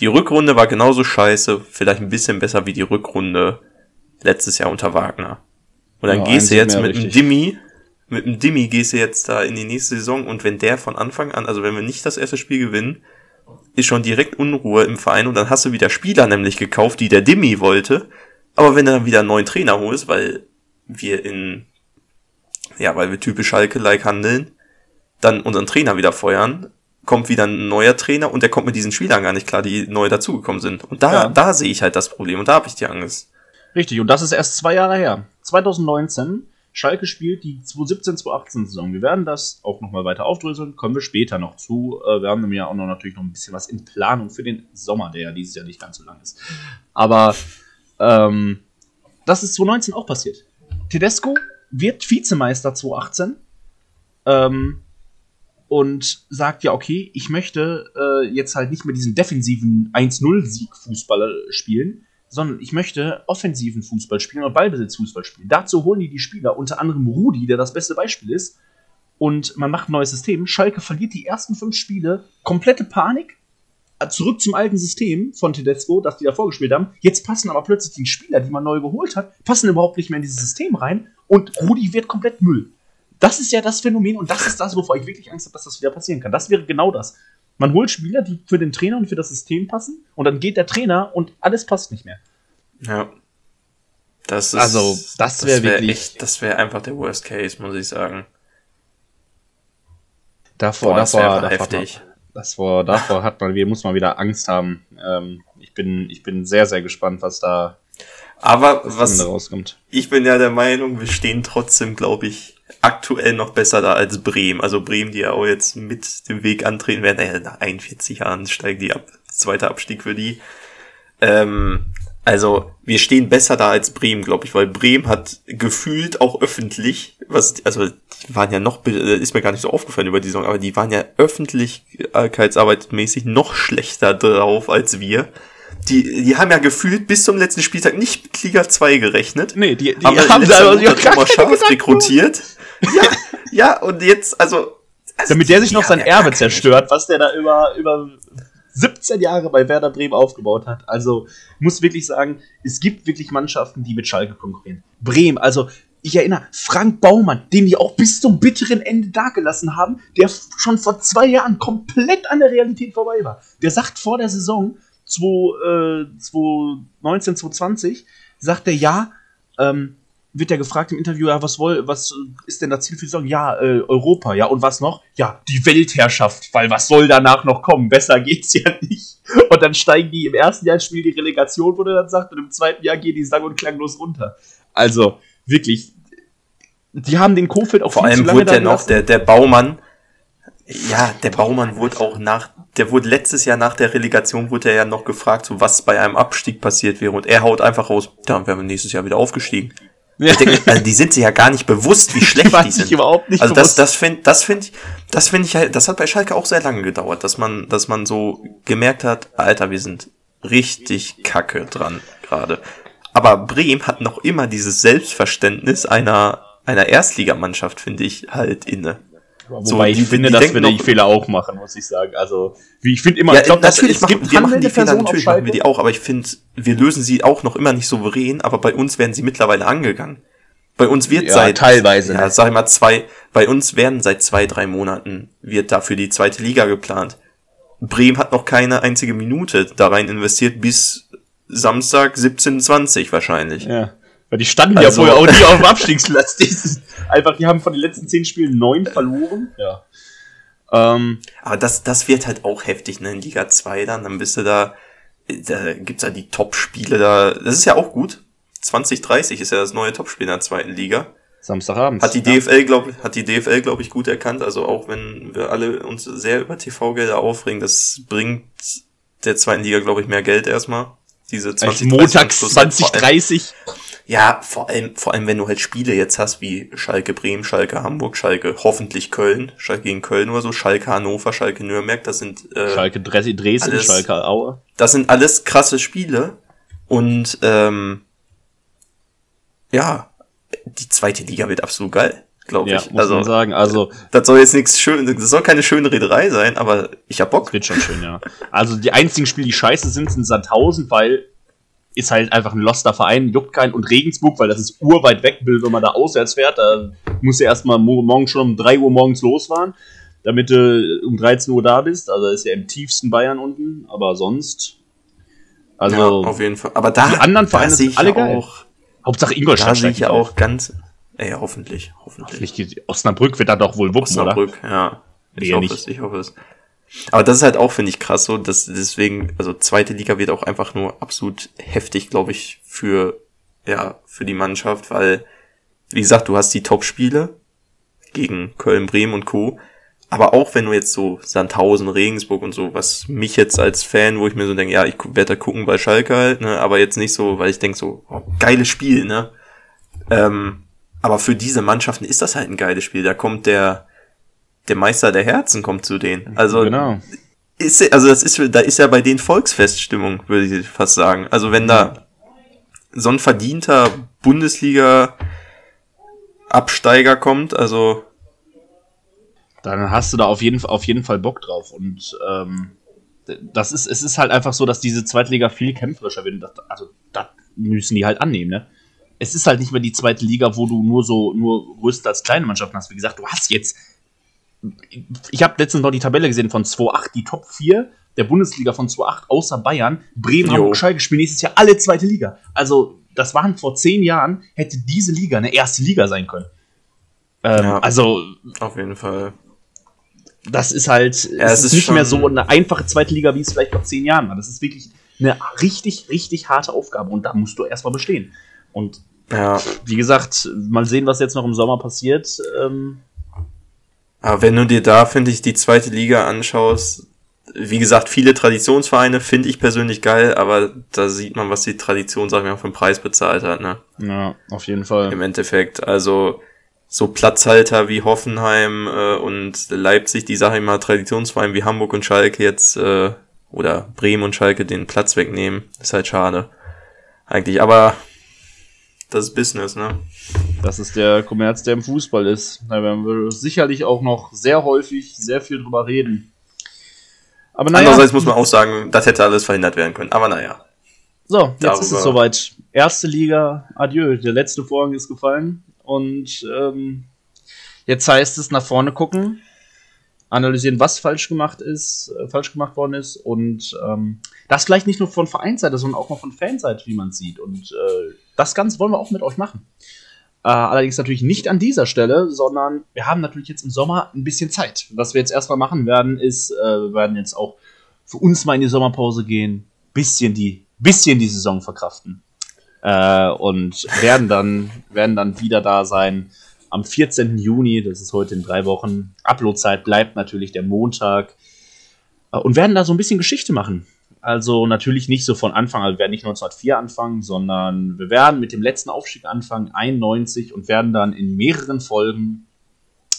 Die Rückrunde war genauso scheiße, vielleicht ein bisschen besser wie die Rückrunde letztes Jahr unter Wagner. Und dann Ja, gehst du jetzt mit richtig. Dimmi, mit einem Dimmi gehst du jetzt da in die nächste Saison und wenn der von Anfang an, also wenn wir nicht das erste Spiel gewinnen, ist schon direkt Unruhe im Verein und dann hast du wieder Spieler nämlich gekauft, die der Dimmi wollte. Aber wenn du dann wieder einen neuen Trainer holst, weil wir in, ja, weil wir typisch Schalke-like handeln, dann unseren Trainer wieder feuern, kommt wieder ein neuer Trainer und der kommt mit diesen Spielern gar nicht klar, die neu dazugekommen sind. Und da, Ja. da sehe ich halt das Problem und da habe ich die Angst. Richtig, und das ist erst zwei Jahre her. 2019, Schalke spielt die 2017-2018-Saison. Wir werden das auch nochmal weiter aufdröseln, kommen wir später noch zu. Äh, Wir haben nämlich auch noch natürlich noch ein bisschen was in Planung für den Sommer, der ja dieses Jahr nicht ganz so lang ist. Aber ähm, das ist 2019 auch passiert. Tedesco wird Vizemeister 2018 ähm, und sagt ja, okay, ich möchte äh, jetzt halt nicht mehr diesen defensiven 1-0-Sieg-Fußball spielen, sondern ich möchte offensiven Fußball spielen und Ballbesitzfußball spielen. Dazu holen die die Spieler, unter anderem Rudi, der das beste Beispiel ist, und man macht ein neues System. Schalke verliert die ersten fünf Spiele, komplette Panik, äh, zurück zum alten System von Tedesco, das die da vorgespielt haben. Jetzt passen aber plötzlich die Spieler, die man neu geholt hat, passen überhaupt nicht mehr in dieses System rein und Rudi wird komplett Müll. Das ist ja das Phänomen und das ist das, wovor ich wirklich Angst habe, dass das wieder passieren kann. Das wäre genau das. Man holt Spieler, die für den Trainer und für das System passen und dann geht der Trainer und alles passt nicht mehr. Ja. Das ist, Also, das wär wirklich- echt, das wäre einfach der Worst Case, muss ich sagen. Davor, Boah, das davor, davor, heftig. davor, davor hat man, wir muss man wieder Angst haben. Ähm, ich bin, ich bin sehr, sehr gespannt, was da Aber was was, rauskommt. ich bin ja der Meinung, wir stehen trotzdem, glaube ich, aktuell noch besser da als Bremen. Also Bremen, die ja auch jetzt mit dem Weg antreten werden. Naja, nach 41 Jahren steigen die ab. Zweiter Abstieg für die. Ähm, also wir stehen besser da als Bremen, glaube ich, weil Bremen hat gefühlt auch öffentlich, was, also die waren ja noch, äh, ist mir gar nicht so aufgefallen über die Saison, aber die waren ja öffentlichkeitsarbeitmäßig noch schlechter drauf als wir. Die, die haben ja gefühlt bis zum letzten Spieltag nicht mit Liga 2 gerechnet Nee, die, die haben, haben, haben da also, Thomas keine Schaaf rekrutiert. Ja, ja, und jetzt, also. also Damit der sich noch sein Erbe zerstört, was der da über, über 17 Jahre bei Werder Bremen aufgebaut hat. Also, muss wirklich sagen, es gibt wirklich Mannschaften, die mit Schalke konkurrieren. Bremen, also, ich erinnere, Frank Baumann, den die auch bis zum bitteren Ende dagelassen haben, der schon vor zwei Jahren komplett an der Realität vorbei war. Der sagt vor der Saison 2, äh, 2019, 2020, sagt er, ja, ähm, wird er gefragt im Interview, ja, was, woll, was ist denn das Ziel für die Saison? Ja, äh, Europa, ja, und was noch? Ja, die Weltherrschaft, weil was soll danach noch kommen? Besser geht's ja nicht. Und dann steigen die im ersten Jahr ins Spiel die Relegation, wo er dann sagt, und im zweiten Jahr gehen die sang- und klanglos runter. Also, wirklich, die haben den Kofeld auch Vor allem wurde da der noch, der, der Baumann, ja, der Baumann wurde auch nach, der wurde letztes Jahr nach der Relegation, wurde er ja noch gefragt, so was bei einem Abstieg passiert wäre. Und er haut einfach raus, da wären wir nächstes Jahr wieder aufgestiegen. Ja. Denke, also die sind sich ja gar nicht bewusst, wie schlecht die sind. überhaupt nicht also das, bewusst. das finde das find ich, das finde ich halt, das hat bei Schalke auch sehr lange gedauert, dass man, dass man so gemerkt hat, Alter, wir sind richtig kacke dran gerade. Aber Bremen hat noch immer dieses Selbstverständnis einer, einer Erstligamannschaft, finde ich, halt inne. Wobei So, ich finde, dass wir die Fehler auch machen, muss ich sagen. Also, wie ich finde immer, Ja, ich glaub, dass natürlich es machen gibt wir machen die Fehler, natürlich machen wir die auch, aber ich finde, wir lösen sie auch noch immer nicht souverän, aber bei uns werden sie mittlerweile angegangen. Bei uns wird Ja, seit teilweise, ja, ne? sag ich mal zwei, bei uns werden seit zwei, drei Monaten wird dafür die zweite Liga geplant. Bremen hat noch keine einzige Minute da rein investiert bis Samstag 17:20 wahrscheinlich. Ja. Weil die standen ja Also- vorher auch nie auf dem Abstiegsplatz. Die einfach, die haben von den letzten zehn Spielen neun verloren. Ja. Ähm, Aber das, das wird halt auch heftig, ne? In Liga 2 dann, dann bist du da, da gibt's ja die Top-Spiele da. Das ist ja auch gut. 2030 ist ja das neue Topspiel in der zweiten Liga. Samstagabend. Hat die DFL, glaube hat die DFL, glaube ich, gut erkannt. Also auch wenn wir alle uns sehr über TV-Gelder aufregen, das bringt der zweiten Liga, glaube ich, mehr Geld erstmal. Diese 20, Montags 30 Schlusszeit. Vor allem- 2030. Ja, vor allem, vor allem, wenn du halt Spiele jetzt hast wie Schalke Bremen, Schalke Hamburg, Schalke hoffentlich Köln, Schalke gegen Köln oder so, Schalke Hannover, Schalke Nürnberg, das sind äh, Schalke Dres- Dresden, alles- Schalke Aue. das sind alles krasse Spiele. Und ähm, ja, die zweite Liga wird absolut geil, glaube Ja, ich. muss Also man sagen. Also, das soll jetzt nichts schön, das soll keine schöne Rederei sein, aber ich hab Bock. wird schon schön, ja. Also, die einzigen Spiele, die scheiße sind, sind Sandhausen, weil ist halt einfach ein loster Verein, juckt keinen. Und Regensburg, weil das ist urweit weg, will, wenn man da auswärts fährt. Da muss ja erstmal mo morgen schon um 3 Uhr morgens losfahren, damit du um 13 Uhr da bist. Also, ist ja im tiefsten Bayern unten. Aber sonst. Also, ja, auf jeden Fall. Aber da, die anderen Vereine da sind alle geil. auch, Hauptsache da Ingolstadt sehe ich ja auch ganz, Ey, hoffentlich, hoffentlich. Nicht, Osnabrück wird da doch wohl wuppen, Osnabrück, oder? ja. Ich hoffe nicht. es, ich hoffe es. Aber das ist halt auch, finde ich, krass so, dass deswegen, also zweite Liga wird auch einfach nur absolut heftig, glaube ich, für, ja, für die Mannschaft, weil, wie gesagt, du hast die Top-Spiele gegen Köln, Bremen und Co. Aber auch wenn du jetzt so Sandhausen, Regensburg und so, was mich jetzt als Fan, wo ich mir so denke, ja, ich werde da gucken bei Schalke halt, ne, aber jetzt nicht so, weil ich denke so, oh, geiles Spiel, ne. Ähm, aber für diese Mannschaften ist das halt ein geiles Spiel. Da kommt der, der Meister der Herzen kommt zu denen. Also, genau. ist, also das ist, da ist ja bei denen Volksfeststimmung, würde ich fast sagen. Also wenn da so ein verdienter Bundesliga Absteiger kommt, also dann hast du da auf jeden, auf jeden Fall Bock drauf. Und ähm, das ist, es ist halt einfach so, dass diese Zweitliga viel kämpferischer wird. also das müssen die halt annehmen, ne? Es ist halt nicht mehr die zweite Liga, wo du nur so nur als kleine Mannschaften hast. Wie gesagt, du hast jetzt. Ich habe letztens noch die Tabelle gesehen von 2-8, die Top 4 der Bundesliga von 2-8, außer Bayern. Bremen, Hamburg, Schalke spielen nächstes Jahr alle zweite Liga. Also, das waren vor zehn Jahren, hätte diese Liga eine erste Liga sein können. Ähm, ja, also. Auf jeden Fall das ist halt ja, es ist nicht mehr so eine einfache zweite Liga, wie es vielleicht vor zehn Jahren war. Das ist wirklich eine richtig, richtig harte Aufgabe und da musst du erstmal bestehen. Und ja. wie gesagt, mal sehen, was jetzt noch im Sommer passiert. Ähm Aber wenn du dir da, finde ich, die zweite Liga anschaust, wie gesagt, viele Traditionsvereine finde ich persönlich geil, aber da sieht man, was die Tradition, sagen wir mal, für den Preis bezahlt hat, ne? Ja, auf jeden Fall. Im Endeffekt. Also, so Platzhalter wie Hoffenheim äh, und Leipzig, die Sache immer Traditionsverein wie Hamburg und Schalke jetzt äh, oder Bremen und Schalke den Platz wegnehmen, ist halt schade. Eigentlich, aber das ist Business, ne? Das ist der Kommerz, der im Fußball ist. Da werden wir sicherlich auch noch sehr häufig sehr viel drüber reden. Aber naja. Andererseits muss man auch sagen, das hätte alles verhindert werden können. Aber naja. So, jetzt Darüber. ist es soweit. Erste Liga, adieu. Der letzte Vorhang ist gefallen. Und ähm, jetzt heißt es nach vorne gucken, analysieren, was falsch gemacht ist, äh, falsch gemacht worden ist und ähm, das vielleicht nicht nur von Vereinsseite, sondern auch mal von Fanseite, wie man sieht. Und äh, das Ganze wollen wir auch mit euch machen. Äh, allerdings natürlich nicht an dieser Stelle, sondern wir haben natürlich jetzt im Sommer ein bisschen Zeit. Was wir jetzt erstmal machen werden, ist, äh, wir werden jetzt auch für uns mal in die Sommerpause gehen, bisschen die, bisschen die Saison verkraften äh, und werden dann, werden dann wieder da sein am 14. Juni, das ist heute in drei Wochen. Uploadzeit bleibt natürlich der Montag äh, und werden da so ein bisschen Geschichte machen. Also natürlich nicht so von Anfang, also wir werden nicht 1904 anfangen, sondern wir werden mit dem letzten Aufstieg anfangen, 91 und werden dann in mehreren Folgen,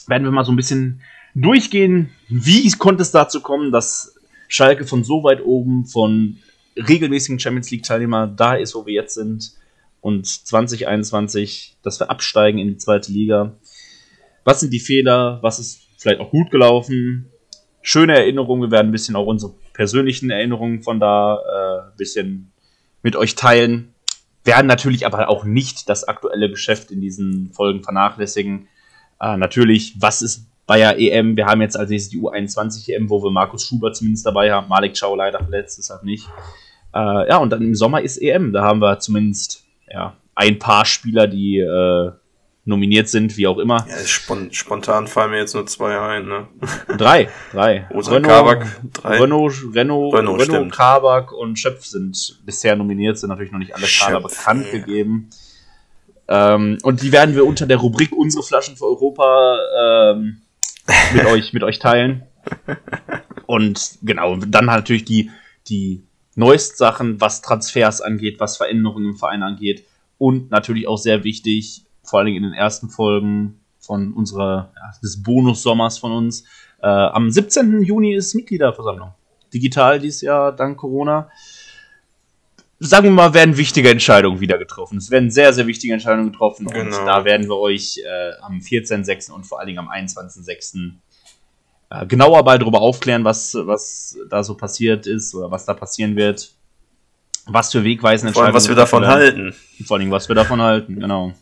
werden wir mal so ein bisschen durchgehen, wie konnte es dazu kommen, dass Schalke von so weit oben, von regelmäßigen Champions League-Teilnehmer da ist, wo wir jetzt sind. Und 2021, dass wir absteigen in die zweite Liga. Was sind die Fehler? Was ist vielleicht auch gut gelaufen? Schöne Erinnerungen. Wir werden ein bisschen auch unsere persönlichen Erinnerungen von da äh, ein bisschen mit euch teilen. Werden natürlich aber auch nicht das aktuelle Geschäft in diesen Folgen vernachlässigen. Äh, natürlich, was ist Bayer EM? Wir haben jetzt als nächstes die U21 EM, wo wir Markus Schubert zumindest dabei haben. Malik Chow leider verletzt, deshalb nicht. Äh, ja, und dann im Sommer ist EM. Da haben wir zumindest ja, ein paar Spieler, die äh, nominiert sind, wie auch immer. Ja, spontan fallen mir jetzt nur zwei ein, ne? Drei, drei. Renault, Kabak, drei. Renault, Renault, Renault, Renault Kabak und Schöpf sind bisher nominiert, sind natürlich noch nicht alle Kader bekannt yeah. gegeben. Ähm, und die werden wir unter der Rubrik Unsere Flaschen für Europa ähm, mit euch, mit euch teilen. Und genau, dann natürlich die, die neuesten Sachen, was Transfers angeht, was Veränderungen im Verein angeht. Und natürlich auch sehr wichtig, vor allen Dingen in den ersten Folgen von unserer, ja, des Bonus-Sommers von uns. Äh, am 17. Juni ist Mitgliederversammlung. Digital dieses Jahr, dank Corona. Sagen wir mal, werden wichtige Entscheidungen wieder getroffen. Es werden sehr, sehr wichtige Entscheidungen getroffen. Genau. Und da werden wir euch äh, am 14.06. und vor allen Dingen am 21.06 äh, genauer mal darüber aufklären, was, was da so passiert ist oder was da passieren wird. Was für wegweisende Entscheidungen. was wir davon werden. halten. Vor allem, was wir davon halten, genau.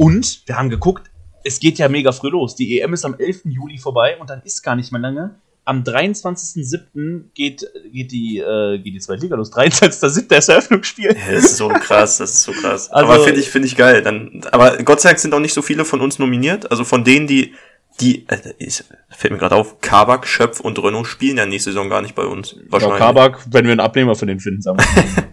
Und wir haben geguckt, es geht ja mega früh los. Die EM ist am 11. Juli vorbei und dann ist gar nicht mehr lange. am 23.07. geht, geht, die, äh, geht die zweite Liga los. 23.07. ist Eröffnungsspiel. Ja, das ist so krass, das ist so krass. Also- aber finde ich, finde ich geil. Dann, aber Gott sei Dank sind auch nicht so viele von uns nominiert. Also von denen, die, die, äh, ist, fällt mir gerade auf, Kabak, Schöpf und Renault spielen ja nächste Saison gar nicht bei uns. Ja, Wahrscheinlich. Kabak, wenn wir einen Abnehmer von denen finden, sagen wir.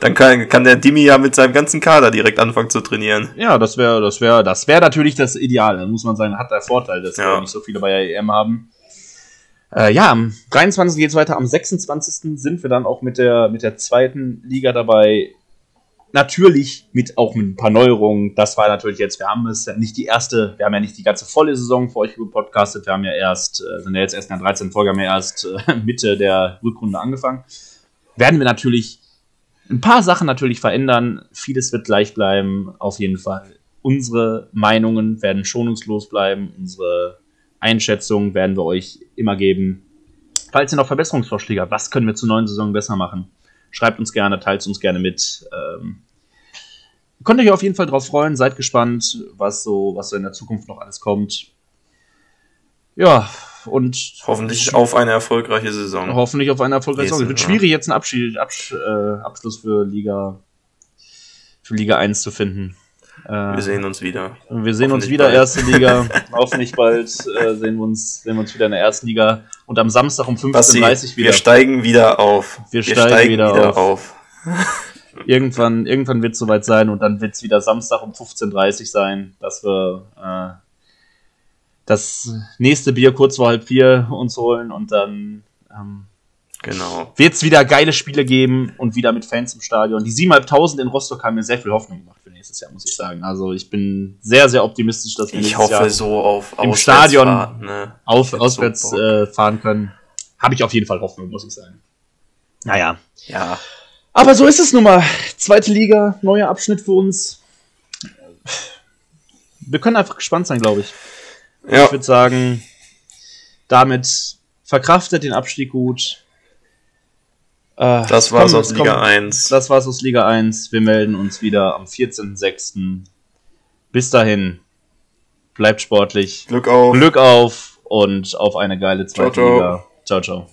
Dann kann, kann der Dimi ja mit seinem ganzen Kader direkt anfangen zu trainieren. Ja, das wäre das wäre das wäre natürlich das Ideal. Dann muss man sagen, hat der Vorteil, dass Ja. wir nicht so viele bei der EM haben. Äh, ja, am 23. geht's weiter, am 26. sind wir dann auch mit der mit der zweiten Liga dabei. Natürlich mit auch mit ein paar Neuerungen. Das war natürlich jetzt, wir haben es ja nicht die erste, wir haben ja nicht die ganze volle Saison für euch gepodcastet. Wir haben ja erst, äh, sind ja jetzt erst in der 13. Folge, haben ja erst äh, Mitte der Rückrunde angefangen. Werden wir natürlich ein paar Sachen natürlich verändern. Vieles wird gleich bleiben, auf jeden Fall. Unsere Meinungen werden schonungslos bleiben. Unsere Einschätzungen werden wir euch immer geben. Falls ihr noch Verbesserungsvorschläge habt, was können wir zur neuen Saison besser machen? Schreibt uns gerne, teilt uns gerne mit. Ähm, könnt euch auf jeden Fall drauf freuen, seid gespannt, was so, was so in der Zukunft noch alles kommt. Ja, und Hoffentlich auf eine erfolgreiche Saison. Hoffentlich auf eine erfolgreiche Saison. Es wird Ja. schwierig, jetzt einen Abschied, Absch äh, Abschluss für Liga, für Liga 1 zu finden. Äh, Wir sehen uns wieder. wir sehen uns wieder, bald. erste Liga. Hoffentlich bald äh, sehen, wir uns, sehen wir uns wieder in der ersten Liga. Und am Samstag um 15.30 Basti, Uhr wieder. wir steigen wieder auf. Wir steigen wieder auf. auf. Irgendwann, irgendwann wird es soweit sein und dann wird es wieder Samstag um 15.30 Uhr sein, dass wir äh, das nächste Bier kurz vor halb vier uns holen und dann ähm, Genau. wird es wieder geile Spiele geben und wieder mit Fans im Stadion. Die 7.500 in Rostock haben mir sehr viel Hoffnung gemacht für nächstes Jahr, muss ich sagen. Also ich bin sehr, sehr optimistisch, dass wir Ich nächstes hoffe Jahr so auf im Stadion Ne? auf, auswärts so äh, fahren können. Habe ich auf jeden Fall Hoffnung, muss ich sagen. Naja. Ja, Aber so ist es nun mal. Zweite Liga, neuer Abschnitt für uns. Wir können einfach gespannt sein, glaube ich. Ja. Ich würde sagen, damit verkraftet den Abstieg gut. Äh, Das war's komm, aus komm, Liga 1. Das war's aus Liga 1. Wir melden uns wieder am 14.06. Bis dahin, bleibt sportlich. Glück auf. Glück auf und auf eine geile zweite Ciao, ciao. Liga. Ciao, ciao.